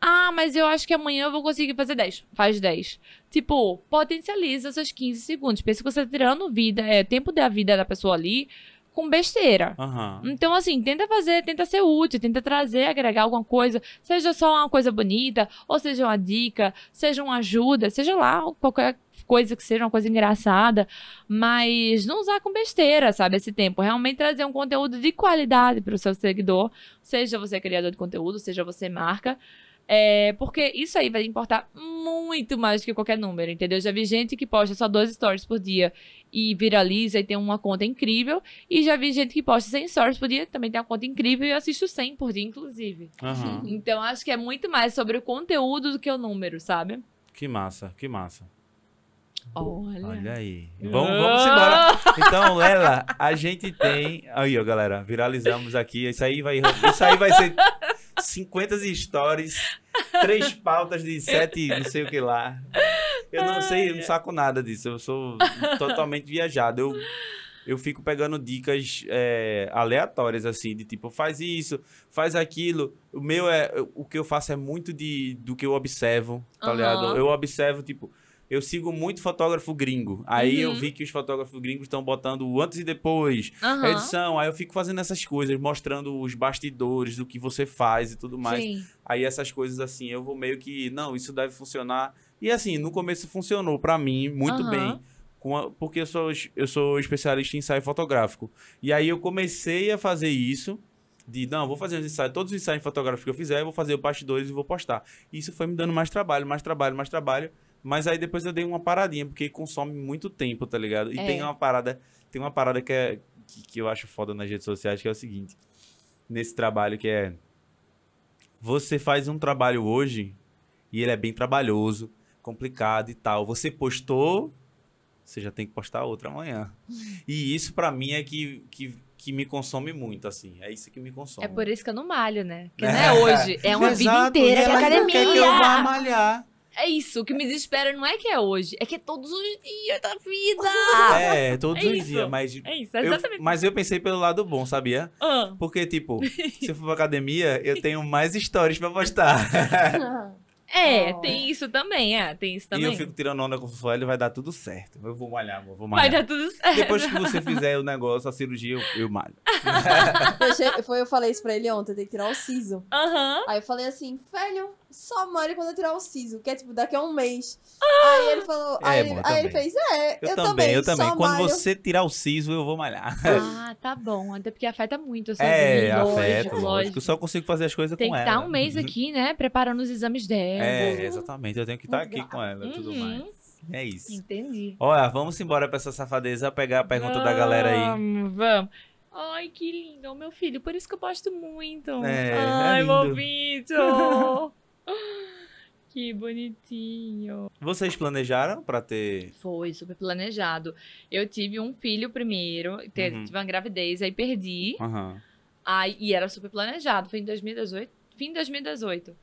Ah, mas eu acho que amanhã eu vou conseguir fazer 10. Faz 10. Tipo, potencializa seus 15 segundos. Pensa que você tá tirando vida, é tempo da vida da pessoa ali com besteira. Aham. Então, assim, tenta fazer, tenta ser útil, tenta trazer, agregar alguma coisa, seja só uma coisa bonita, ou seja uma dica, seja uma ajuda, seja lá qualquer coisa que seja uma coisa engraçada, mas não usar com besteira, sabe, esse tempo. Realmente trazer um conteúdo de qualidade para o seu seguidor, seja você criador de conteúdo, seja você marca. É, porque isso aí vai importar muito mais que qualquer número, entendeu? Já vi gente que posta só dois stories por dia e viraliza e tem uma conta incrível. E já vi gente que posta 100 stories por dia, também tem uma conta incrível e eu assisto 100 por dia, inclusive. Aham. Então acho que é muito mais sobre o conteúdo do que o número, sabe? Que massa, que massa. Olha. Olha aí. Vamos, vamos embora. Então, Lela, a gente tem. Aí, ó, galera, viralizamos aqui. Isso aí vai, isso aí vai ser 50 stories, três pautas de sete, não sei o que lá. Eu não sei, eu não saco nada disso. Eu sou totalmente viajado. Eu, eu fico pegando dicas é, aleatórias, assim, de tipo, faz isso, faz aquilo. O meu é. O que eu faço é muito de, do que eu observo, tá Aham. ligado? Eu observo, tipo. Eu sigo muito fotógrafo gringo. Aí eu Uhum. vi que os fotógrafos gringos estão botando o antes e depois, a edição. Aí eu fico fazendo essas coisas, mostrando os bastidores do que você faz e tudo mais. Sim. Aí essas coisas assim, eu vou meio que, não, isso deve funcionar. E assim, no começo funcionou pra mim muito Aham. bem. a- porque eu sou, eu sou especialista em ensaio fotográfico. E aí eu comecei a fazer isso. De, não, vou fazer os ensaios, todos os ensaios fotográficos que eu fizer, eu vou fazer o bastidores e vou postar. Isso foi me dando mais trabalho, mais trabalho, mais trabalho. Mas aí depois eu dei uma paradinha, porque consome muito tempo, tá ligado? E É. tem uma parada, tem uma parada que é que, que eu acho foda nas redes sociais, que é o seguinte. Nesse trabalho que é. Você faz um trabalho hoje e ele é bem trabalhoso, complicado e tal. Você postou, você já tem que postar outro amanhã. E isso pra mim é que, que, que me consome muito, assim. É isso que me consome. É por isso que eu não malho, né? Porque não é hoje, é uma vida Exato, inteira e de não quer que eu vá academia. malhar. É isso, o que me desespera não é que é hoje, é que é todos os dias da vida. É, todos É os isso. dias, mas... É isso, é eu- exatamente. mas eu pensei pelo lado bom, sabia? Ah, Porque, tipo, se eu for pra academia, eu tenho mais stories pra postar. é, Oh. tem isso também, é, tem isso E também. eu fico tirando onda com o Sueli, vai dar tudo certo. Eu vou malhar, amor, vou Vai malhar. dar tudo certo. Depois que você fizer o negócio, a cirurgia, eu, eu malho. Eu, foi, eu falei isso pra ele ontem, tem que tirar o siso. Aham. Aí eu falei assim, velho, só malho quando eu tirar o siso, que é tipo daqui a um mês. Ah! Aí ele falou, É, aí, ele, amor, aí ele fez, é, eu, Eu, também, eu também. só Quando malho. você tirar o siso, eu vou malhar. Ah, tá bom. Até porque afeta muito a sua É, vida. afeta, lógico, lógico. Eu só consigo fazer as coisas Tem com que ela. estar um mês aqui, né? Preparando os exames dela. É, exatamente. Eu tenho que estar aqui com ela e tudo Uhum. mais. É isso. Entendi. Olha, vamos embora pra essa safadeza pegar a pergunta da galera aí. Vamos, vamos. Ai, que lindo. Meu filho. Por isso que eu gosto muito. É, Ai, é meu lindo. Vitor. que bonitinho. Vocês planejaram pra ter. Foi super planejado. Eu tive um filho primeiro, Uhum. tive uma gravidez, aí perdi. Aham. Aí, e era super planejado. Foi em 2018. Fim de 2018.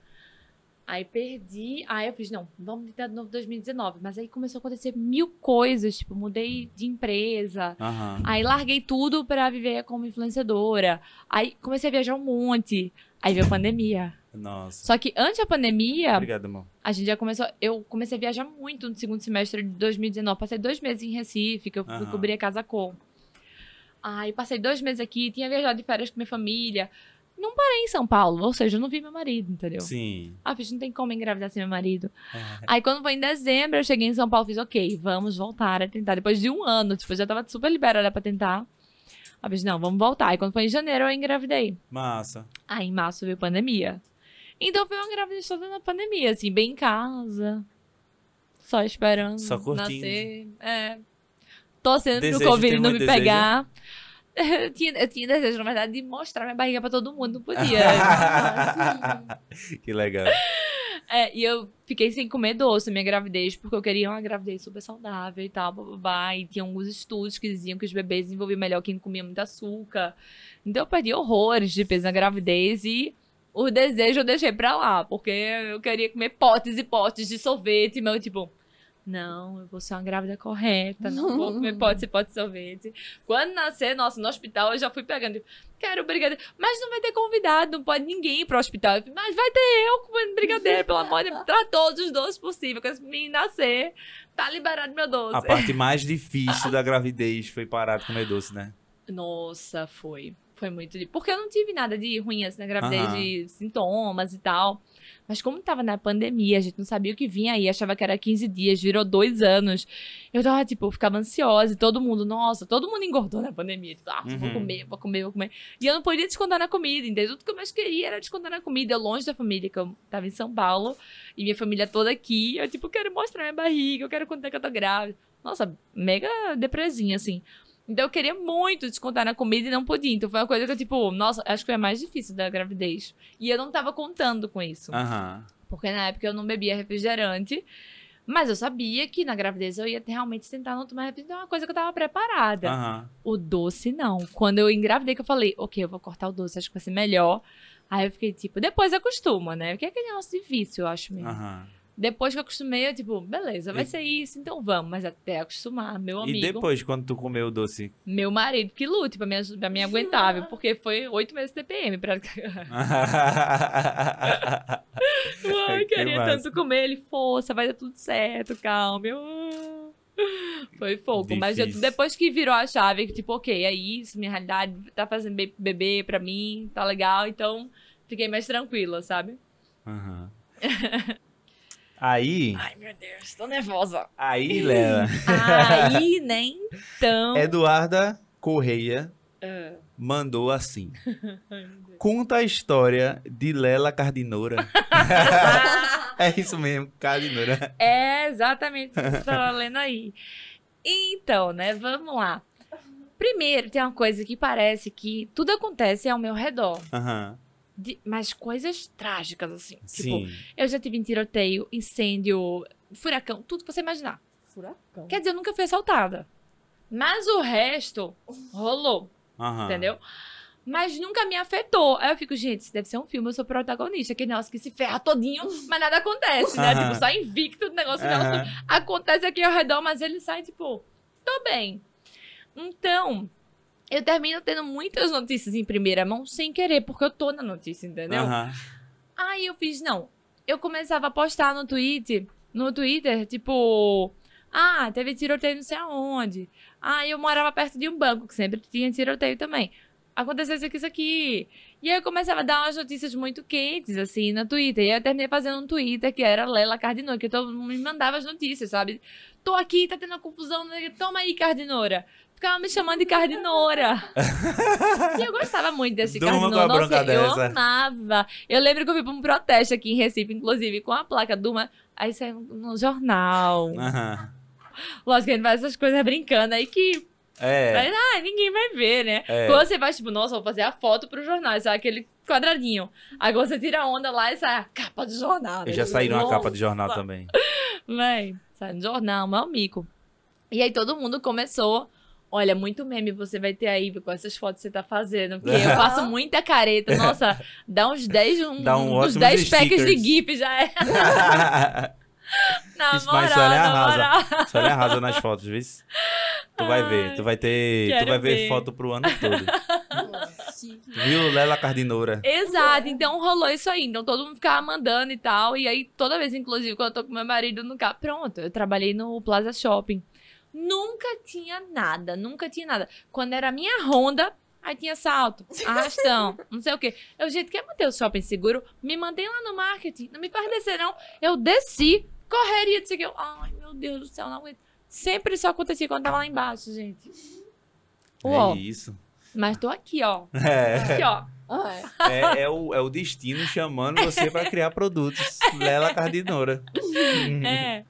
Aí perdi. Aí eu fiz, não, vamos tentar de novo 2019. Mas aí começou a acontecer mil coisas. Tipo, mudei de empresa. Aham. Aí larguei tudo pra viver como influenciadora. Aí comecei a viajar um monte. Aí veio a pandemia. Nossa. Só que antes da pandemia, Obrigado, amor. a gente já começou. Eu comecei a viajar muito no segundo semestre de 2019. Passei dois meses em Recife, que eu fui Aham. cobrir a Casa Com. Aí passei dois meses aqui, tinha viajado de férias com minha família. Não parei em São Paulo, ou seja, eu não vi meu marido, entendeu? Sim. Ah, fiz, não tem como engravidar sem meu marido. É. Aí quando foi em dezembro, eu cheguei em São Paulo, fiz, ok, vamos voltar a tentar. Depois de um ano, tipo, eu já tava super liberada pra tentar. Aí fiz, não, vamos voltar. Aí quando foi em janeiro, eu engravidei. Massa. Aí em março veio pandemia. Então foi uma gravidez toda na pandemia, assim, bem em casa. Só esperando Só curtindo. nascer. É. Torcendo pro Desejo, Covid tem não me desejo? pegar. Eu tinha, eu tinha desejo, na verdade, de mostrar minha barriga pra todo mundo, não podia. que legal. É, e eu fiquei sem comer doce na minha gravidez, porque eu queria uma gravidez super saudável e tal, bababá. E tinha alguns estudos que diziam que os bebês desenvolviam melhor quem comia muito açúcar. Então eu perdi horrores de peso na gravidez e o desejo eu deixei pra lá, porque eu queria comer potes e potes de sorvete, mas eu tipo. Não, eu vou ser uma grávida correta, não vou comer potes e potes de sorvete. Quando nascer, nossa, no hospital eu já fui pegando, tipo, quero brigadeiro. Mas não vai ter convidado, não pode ninguém ir pro hospital. Eu falei, mas vai ter eu comendo brigadeiro, pelo amor de Deus. Traz todos os doces possíveis. Quando menino nascer, tá liberado meu doce. A parte mais difícil da gravidez foi parar de comer doce, né? Nossa, foi. Foi muito. de- Porque eu não tive nada de ruim assim na gravidez, de sintomas e tal. Mas como tava na pandemia, a gente não sabia o que vinha aí, achava que era 15 dias, virou dois anos. Eu tava, tipo, ficava ansiosa e todo mundo, nossa, todo mundo engordou na pandemia. Tipo, ah, vou Uhum. comer, vou comer, vou comer. E eu não podia descontar na comida, entendeu? Tudo que eu mais queria era descontar na comida. Eu longe da família, que eu tava em São Paulo, e minha família toda aqui. Eu, tipo, quero mostrar minha barriga, eu quero contar que eu tô grávida. Nossa, mega depresinha, assim. Então eu queria muito descontar na comida e não podia. Então foi uma coisa que eu, tipo, nossa, acho que foi a mais difícil da gravidez. E eu não tava contando com isso. Aham. Porque na época eu não bebia refrigerante. Mas eu sabia que na gravidez eu ia realmente tentar não tomar refrigerante. Então é uma coisa que eu tava preparada. Aham. O doce, não. Quando eu engravidei, que eu falei, ok, eu vou cortar o doce, acho que vai ser melhor. Aí eu fiquei tipo, depois acostuma, né? Porque é aquele negócio de vício, eu acho mesmo. Aham. Depois que eu acostumei, eu tipo, beleza, vai E- ser isso, então vamos. Mas até acostumar, meu amigo. E depois, quando tu comeu o doce? Meu marido que lute pra me, aj- pra me aguentar, viu? Porque foi oito meses TPM. Pra... Ai, Que queria massa. tanto comer. Ele, força, vai dar tudo certo, calma. Eu... Foi fogo. Mas eu- depois que virou a chave, que tipo, ok, é isso, minha realidade tá fazendo be- bebê pra mim, tá legal, então fiquei mais tranquila, sabe? Aham. Aí, Ai, meu Deus, tô nervosa. aí, Lela, Aí, né, então... Eduarda Correia Ah, mandou assim. Conta a história de Lela Cardinora. é isso mesmo, Cardinora. É exatamente o que você lendo aí. Então, né, vamos lá. Primeiro, tem uma coisa que parece que tudo acontece ao meu redor. Aham. De- mas coisas trágicas, assim. Tipo, Sim. eu já tive em tiroteio, incêndio, furacão, tudo que você imaginar. Furacão. Quer dizer, eu nunca fui assaltada. Mas o resto rolou, Aham. entendeu? Mas nunca me afetou. Aí eu fico, gente, isso deve ser um filme, eu sou protagonista. Que negócio que se ferra todinho, mas nada acontece, né? Aham. Tipo, só invicto do negócio. o negócio Aham. acontece aqui ao redor, mas ele sai, tipo, tô bem. Então, eu termino tendo muitas notícias em primeira mão sem querer, porque eu tô na notícia, entendeu? Aham. Aí eu fiz, não. Eu começava a postar no Twitter, no Twitter, tipo, ah, teve tiroteio não sei aonde. Ah, eu morava perto de um banco, que sempre tinha tiroteio também. Aconteceu isso aqui, isso aqui. E aí eu começava a dar umas notícias muito quentes, assim, no Twitter. E aí eu terminei fazendo um Twitter que era Lela Cardinora, que todo mundo me mandava as notícias, sabe? Tô aqui, tá tendo uma confusão, toma aí, Cardinora. Ficava me chamando de Cardinora. e eu gostava muito desse a bronca Nossa, eu amava. Eu lembro que eu fui pra um protesto aqui em Recife, inclusive, com a placa Durma. Aí saiu no jornal. Aham. Lógico que a gente faz essas coisas brincando aí que É. Mas, ah, ninguém vai ver, né? É. Quando você faz, tipo, nossa, vou fazer a foto pro jornal, sai aquele quadradinho. Quando você tira a onda lá e sai a capa de jornal. né? Eu já saí numa Nossa, capa de jornal também. Véi, sai no jornal, meu mico. E aí todo mundo começou. Olha, muito meme você vai ter aí com essas fotos que você tá fazendo. Porque eu faço muita careta. Nossa, dá uns 10, um, Dá um uns ótimos 10 packs de. GIF já é. Na Isso, moral, mas Suelen na arrasa. moral. Só ele arrasa nas fotos, viu? Tu vai ver, tu vai ter, tu quero vai ver, ver. foto pro ano todo. Viu, Lela Cardinora? Exato, então rolou isso aí. Então todo mundo ficava mandando e tal. E aí, toda vez, inclusive, quando eu tô com meu marido no carro, pronto, eu trabalhei no Plaza Shopping. Nunca tinha nada, nunca tinha nada. Quando era a minha Honda, aí tinha salto, arrastão, não sei o quê. Eu, gente, quer manter o shopping seguro? Me mantém lá no marketing. Não me faz descer, não. Eu desci, correria, disse que eu. Ai, meu Deus do céu, não aguento. Sempre isso acontecia quando tava lá embaixo, gente. Uó, É isso. mas tô aqui, ó. É, Aqui, ó. É. é, é o, é o destino chamando você pra criar produtos. Lela Cardinora. É.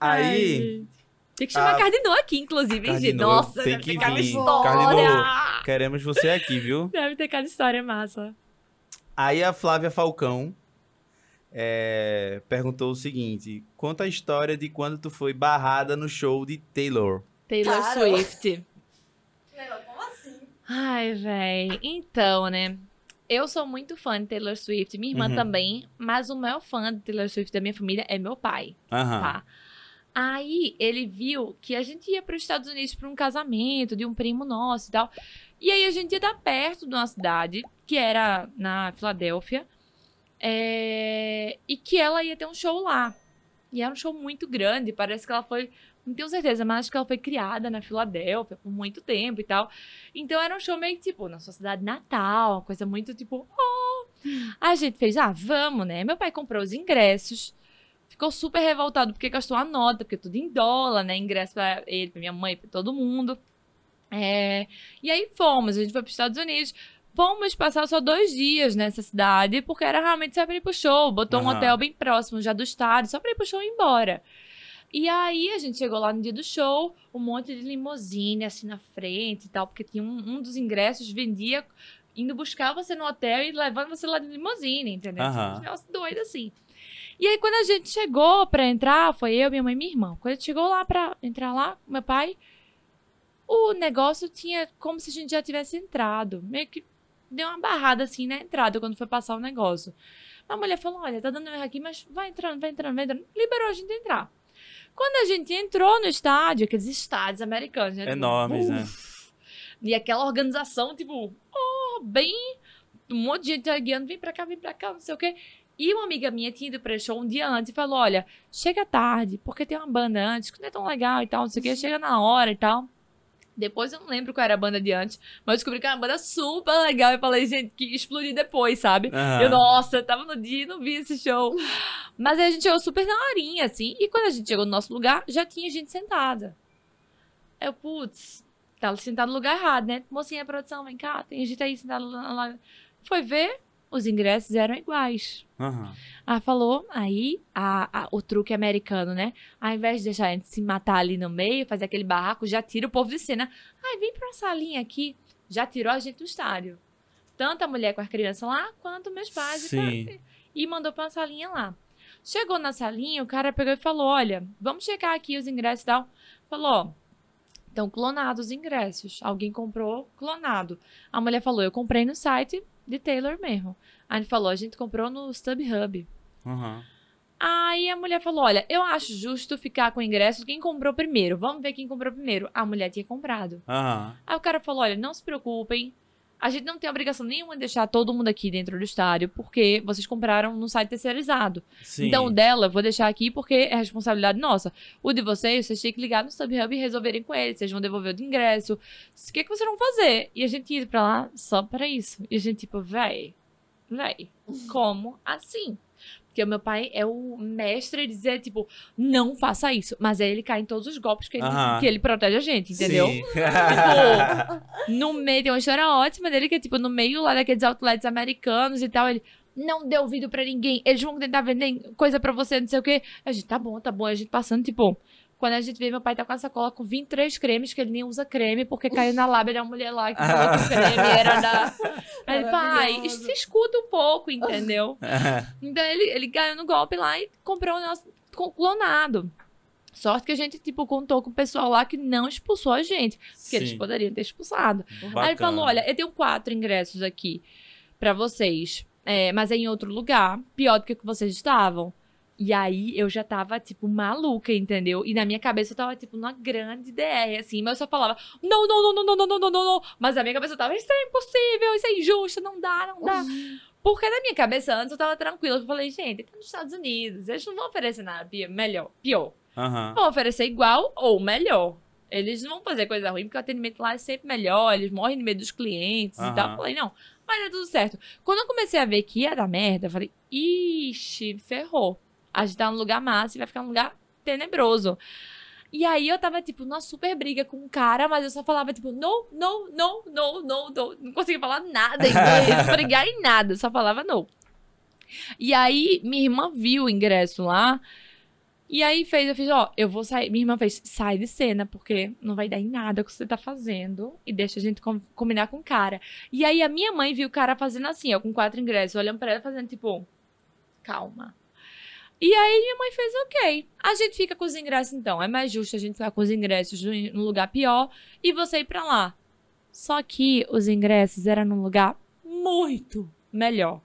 Ai, Aí, gente. Tem que chamar a- Cardinô aqui, inclusive, hein, gente? Cardinô, Nossa, tem deve que vir. história. queremos você aqui, viu? Deve ter cada história massa. Aí a Flávia Falcão é, perguntou o seguinte: conta a história de quando tu foi barrada no show de Taylor. Taylor Cara. Swift. Como assim? Ai, véi. Então, né? Eu sou muito fã de Taylor Swift, minha irmã Uhum. também, mas o maior fã de Taylor Swift da minha família é meu pai, Aham. tá? Aí ele viu que a gente ia para os Estados Unidos para um casamento de um primo nosso e tal. E aí a gente ia dar perto de uma cidade, que era na Filadélfia, é, e que ela ia ter um show lá. E era um show muito grande, parece que ela foi, não tenho certeza, mas acho que ela foi criada na Filadélfia por muito tempo e tal. Então era um show meio que, tipo, na sua cidade natal, coisa muito tipo, oh. A gente fez, ah, vamos, né? Meu pai comprou os ingressos, ficou super revoltado porque gastou a nota, porque tudo em dólar, né? Ingresso pra ele, pra minha mãe, pra todo mundo. É, E aí fomos, a gente foi pros Estados Unidos. Fomos passar só dois dias nessa cidade, porque era realmente só pra ir pro show. Botou um Aham. hotel bem próximo já do estádio, só pra ir pro show e ir embora. E aí a gente chegou lá no dia do show, um monte de limusine assim na frente e tal, porque tinha um, um dos ingressos vendia indo buscar você no hotel e levando você lá de limusine, entendeu? Aham. Um negócio doido assim. E aí quando a gente chegou pra entrar, foi eu, minha mãe e minha irmã. Quando a gente chegou lá pra entrar lá, meu pai, o negócio tinha como se a gente já tivesse entrado. Meio que deu uma barrada assim na entrada quando foi passar o negócio. A mulher falou: Olha, tá dando erro aqui, mas vai entrando, vai entrando, vai entrando. Liberou a gente entrar. Quando a gente entrou no estádio, aqueles estádios americanos, né? tipo, Enormes, né? E aquela organização, tipo, oh, bem. Um monte de gente guiando, vem pra cá, vem pra cá, não sei o quê. E uma amiga minha tinha ido pra show um dia antes e falou: Olha, chega tarde, porque tem uma banda antes, que não é tão legal e tal, não sei o quê, chega na hora e tal. Depois eu não lembro qual era a banda de antes, mas eu descobri que era uma banda super legal. E falei, gente, que explodi depois, sabe? Aham. Eu, nossa, eu tava no dia e não vi esse show. Mas aí a gente chegou super na horinha, assim. E quando a gente chegou no nosso lugar, já tinha gente sentada. Aí Eu, putz, tava sentado no lugar errado, né? Mocinha, produção, vem cá, tem gente aí sentada lá. Foi ver, os ingressos eram iguais. Ela falou, aí a- a- o truque americano, né? Ao invés de deixar a gente se matar ali no meio, fazer aquele barraco, já tira o povo de cena. Ai, vem pra uma salinha aqui. Já tirou a gente do estádio. Tanto a mulher com as crianças lá, quanto meus pais. e Sim. E mandou pra uma salinha lá. Chegou na salinha, o cara pegou e falou: Olha, vamos checar aqui os ingressos e tal. Falou: Ó, estão clonados os ingressos. Alguém comprou clonado. A mulher falou: Eu comprei no site de Taylor mesmo. Aí ele falou: A gente comprou no StubHub. Aham. Aí a mulher falou: Olha, eu acho justo ficar com o ingresso quem comprou primeiro. Vamos ver quem comprou primeiro. A mulher tinha comprado. Aham. Aí o cara falou: Olha, não se preocupem. A gente não tem obrigação nenhuma de deixar todo mundo aqui dentro do estádio, porque vocês compraram no site terceirizado. Sim. Então, o dela, eu vou deixar aqui porque é responsabilidade nossa. O de vocês, vocês têm que ligar no StubHub e resolverem com eles. Vocês vão devolver o de ingresso. O que, que vocês vão fazer? E a gente ia pra lá só pra isso. E a gente, tipo, véi, véi, como assim? Porque o meu pai é o mestre de dizer, tipo, não faça isso. Mas aí ele cai em todos os golpes que ele, que ele protege a gente, entendeu? Tipo, no meio, tem uma história ótima dele que é tipo, no meio lá daqueles outlets americanos e tal, ele não deu ouvido pra ninguém, eles vão tentar vender coisa pra você, não sei o quê. A gente, tá bom, tá bom, a gente passando, tipo, quando a gente vê meu pai tá com a sacola com 23 cremes, que ele nem usa creme, porque caiu na lábia da mulher lá que falou que o creme era da. Aí ele, pai, se escuta um pouco, entendeu? Então ele, ele ganhou no golpe lá e comprou o nosso clonado. Sorte que a gente, tipo, contou com o pessoal lá que não expulsou a gente. Porque eles Sim. poderiam ter expulsado. Aí ele Bacana. falou: olha, eu tenho quatro ingressos aqui pra vocês. É, mas é em outro lugar, pior do que que vocês estavam. E aí eu já tava, tipo, maluca, entendeu? E na minha cabeça eu tava, tipo, numa grande DR, assim. Mas eu só falava, não, não, não, não, não, não, não, não, não, não. Mas na minha cabeça eu tava, isso é impossível, isso é injusto, não dá, não dá. Porque na minha cabeça antes eu tava tranquila. Eu falei, gente, tá nos Estados Unidos, eles não vão oferecer nada melhor, pior. Aham. Vão oferecer igual ou melhor. Eles não vão fazer coisa ruim, porque o atendimento lá é sempre melhor, eles morrem de medo dos clientes e Aham. tal. Eu falei, não, vai dar tudo certo. Quando eu comecei a ver que ia dar merda, eu falei, ixi, ferrou. A gente tá num lugar massa e vai ficar num lugar tenebroso. E aí eu tava, tipo, numa super briga com o cara, mas eu só falava, tipo, não, não, não, não, não, não. Não conseguia falar nada em inglês, brigar em nada, só falava não. E aí minha irmã viu o ingresso lá. E aí fez, eu fiz, ó, eu vou sair. Minha irmã fez, sai de cena, porque não vai dar em nada o que você tá fazendo. E deixa a gente com- combinar com o cara. E aí a minha mãe viu o cara fazendo assim, ó, com quatro ingressos, olhando pra ela fazendo, tipo, calma. E aí minha mãe fez, ok. A gente fica com os ingressos então. É mais justo a gente ficar com os ingressos num lugar pior e você ir pra lá. Só que os ingressos eram num lugar muito melhor.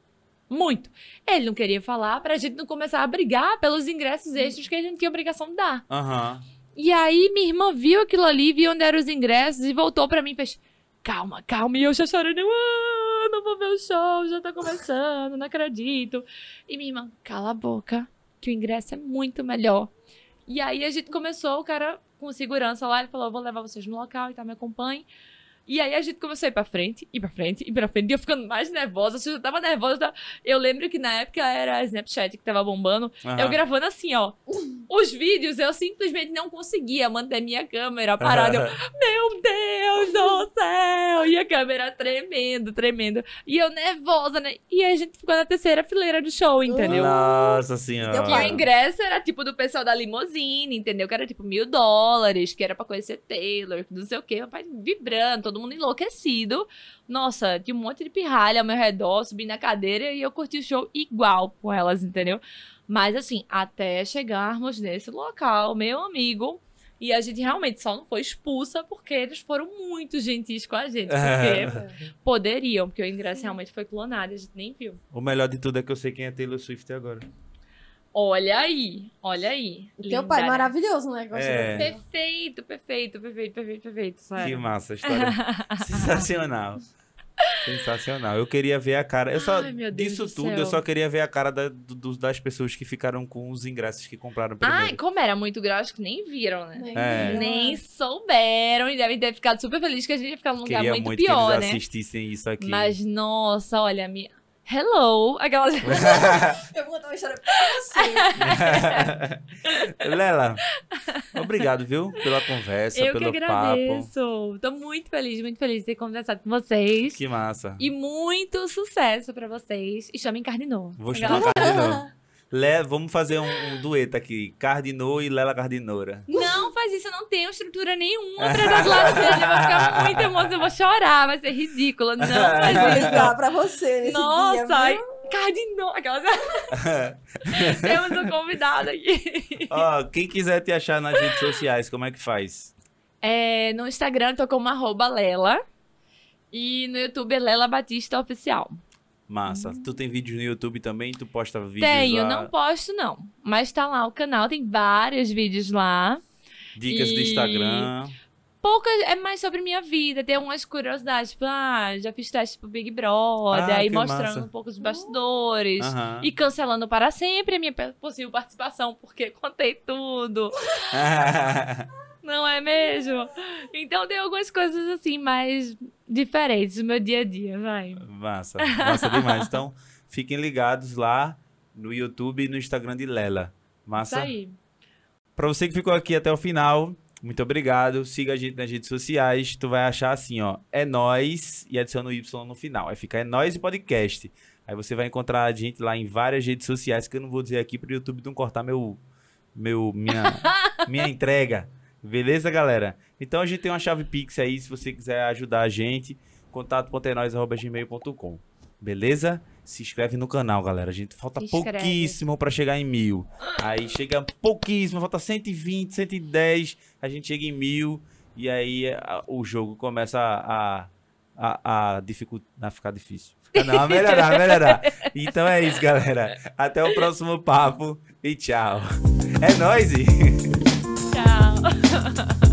Muito. Ele não queria falar pra gente não começar a brigar pelos ingressos extras que a gente tinha obrigação de dar. Aham. E aí minha irmã viu aquilo ali, viu onde eram os ingressos e voltou pra mim e fez: Calma, calma. E eu já chorando, eu, ah, não vou ver o show, já tá começando, não acredito. E minha irmã, cala a boca, que o ingresso é muito melhor. E aí a gente começou, o cara com segurança lá, ele falou: vou levar vocês no local e tal, me acompanhe. E aí a gente começou a ir pra frente, ir pra frente, ir pra frente. E eu ficando mais nervosa. Se eu já tava nervosa, eu tava- eu lembro que na época era a Snapchat que tava bombando. Eu aham. gravando assim, ó. Os vídeos eu simplesmente não conseguia manter minha câmera parada. Eu, meu Deus do céu! E a câmera tremendo, tremendo. E eu nervosa, né? E a gente ficou na terceira fileira do show, entendeu? Nossa senhora. Que o ingresso era tipo do pessoal da limusine, entendeu? Que era tipo mil dólares, que era pra conhecer Taylor, não sei o quê. Meu pai vibrando, todo mundo enlouquecido. Nossa, tinha um monte de pirralha ao meu redor, subi na cadeira e eu curti o show igual com elas, entendeu? Mas assim, até chegarmos nesse local, meu amigo. E a gente realmente só não foi expulsa porque eles foram muito gentis com a gente. Porque poderiam, porque o ingresso realmente foi clonado, a gente nem viu. O melhor de tudo é que eu sei quem é Taylor Swift agora. Olha aí, olha aí. Teu pai, Linda, né? maravilhoso, né? É. Perfeito, perfeito, perfeito, perfeito, perfeito. Que Sério. massa a história. Sensacional. Sensacional. Eu queria ver a cara. Eu só, Ai, meu Deus disso do tudo, céu. eu só queria ver a cara da- do- das pessoas que ficaram com os ingressos que compraram primeiro. Ai, como era muito grau, acho que nem viram, né? Nem É. Nem souberam e devem ter ficado super felizes que a gente ia ficar num lugar queria muito, muito pior, que eles né? assistissem isso aqui. Mas, nossa, olha, minha... hello. Aquela. Eu vou contar uma história pra você. Lela, obrigado, viu? Pela conversa, Eu que pelo papo. agradeço. Tô muito feliz, muito feliz de ter conversado com vocês. Que massa. E muito sucesso pra vocês. E chamem Cardinô. Vou Aquela- chamar Cardinô. Le, vamos fazer um, um dueto aqui. Cardinô e Lela Cardinora. Não faz isso, eu não tenho estrutura nenhuma pra dar do lado dele. Eu vou ficar muito emocionada, eu vou chorar, vai ser ridículo. Não Vou faz isso. ligar pra você nesse Nossa, dia. ai, viu? Cardinô. Aquelas... Temos um convidado aqui. Ó, quem quiser te achar nas redes sociais, como é que faz? É, no Instagram, tô como arroba Lela. E no YouTube é Lela Batista Oficial. Massa. Tu tem vídeos no YouTube também? Tu posta vídeos Tenho, lá? não posto não. Mas tá lá o canal, tem vários vídeos lá. Dicas do E- Instagram. Poucas, é mais sobre minha vida, tem algumas curiosidades, tipo, ah, já fiz teste pro Big Brother, Ah, aí mostrando massa. um pouco os bastidores. Aham. E cancelando para sempre a minha possível participação, porque contei tudo. Não é mesmo? Então tem algumas coisas assim, mais diferentes do meu dia a dia, vai. massa, massa demais. Então, fiquem ligados lá no YouTube e no Instagram de Lela. Isso Massa? aí. Pra você que ficou aqui até o final, muito obrigado. Siga a gente nas redes sociais. Tu vai achar assim, ó, é nós e adiciona o Y no final. Aí fica é nós e podcast. Aí você vai encontrar a gente lá em várias redes sociais que eu não vou dizer aqui pro YouTube não cortar meu meu minha minha entrega. Beleza, galera? Então a gente tem uma chave Pix aí, se você quiser ajudar a gente, contato.enós@gmail.com. Beleza? Se inscreve no canal, galera. A gente falta pouquíssimo pra chegar em mil. Aí chega pouquíssimo, falta 120, 110, a gente chega em mil e aí a- o jogo começa a, a, a, a ficar difícil. Não, a melhorar, a melhorar. Então é isso, galera. Até o próximo papo e tchau. É nóis! Ha ha ha!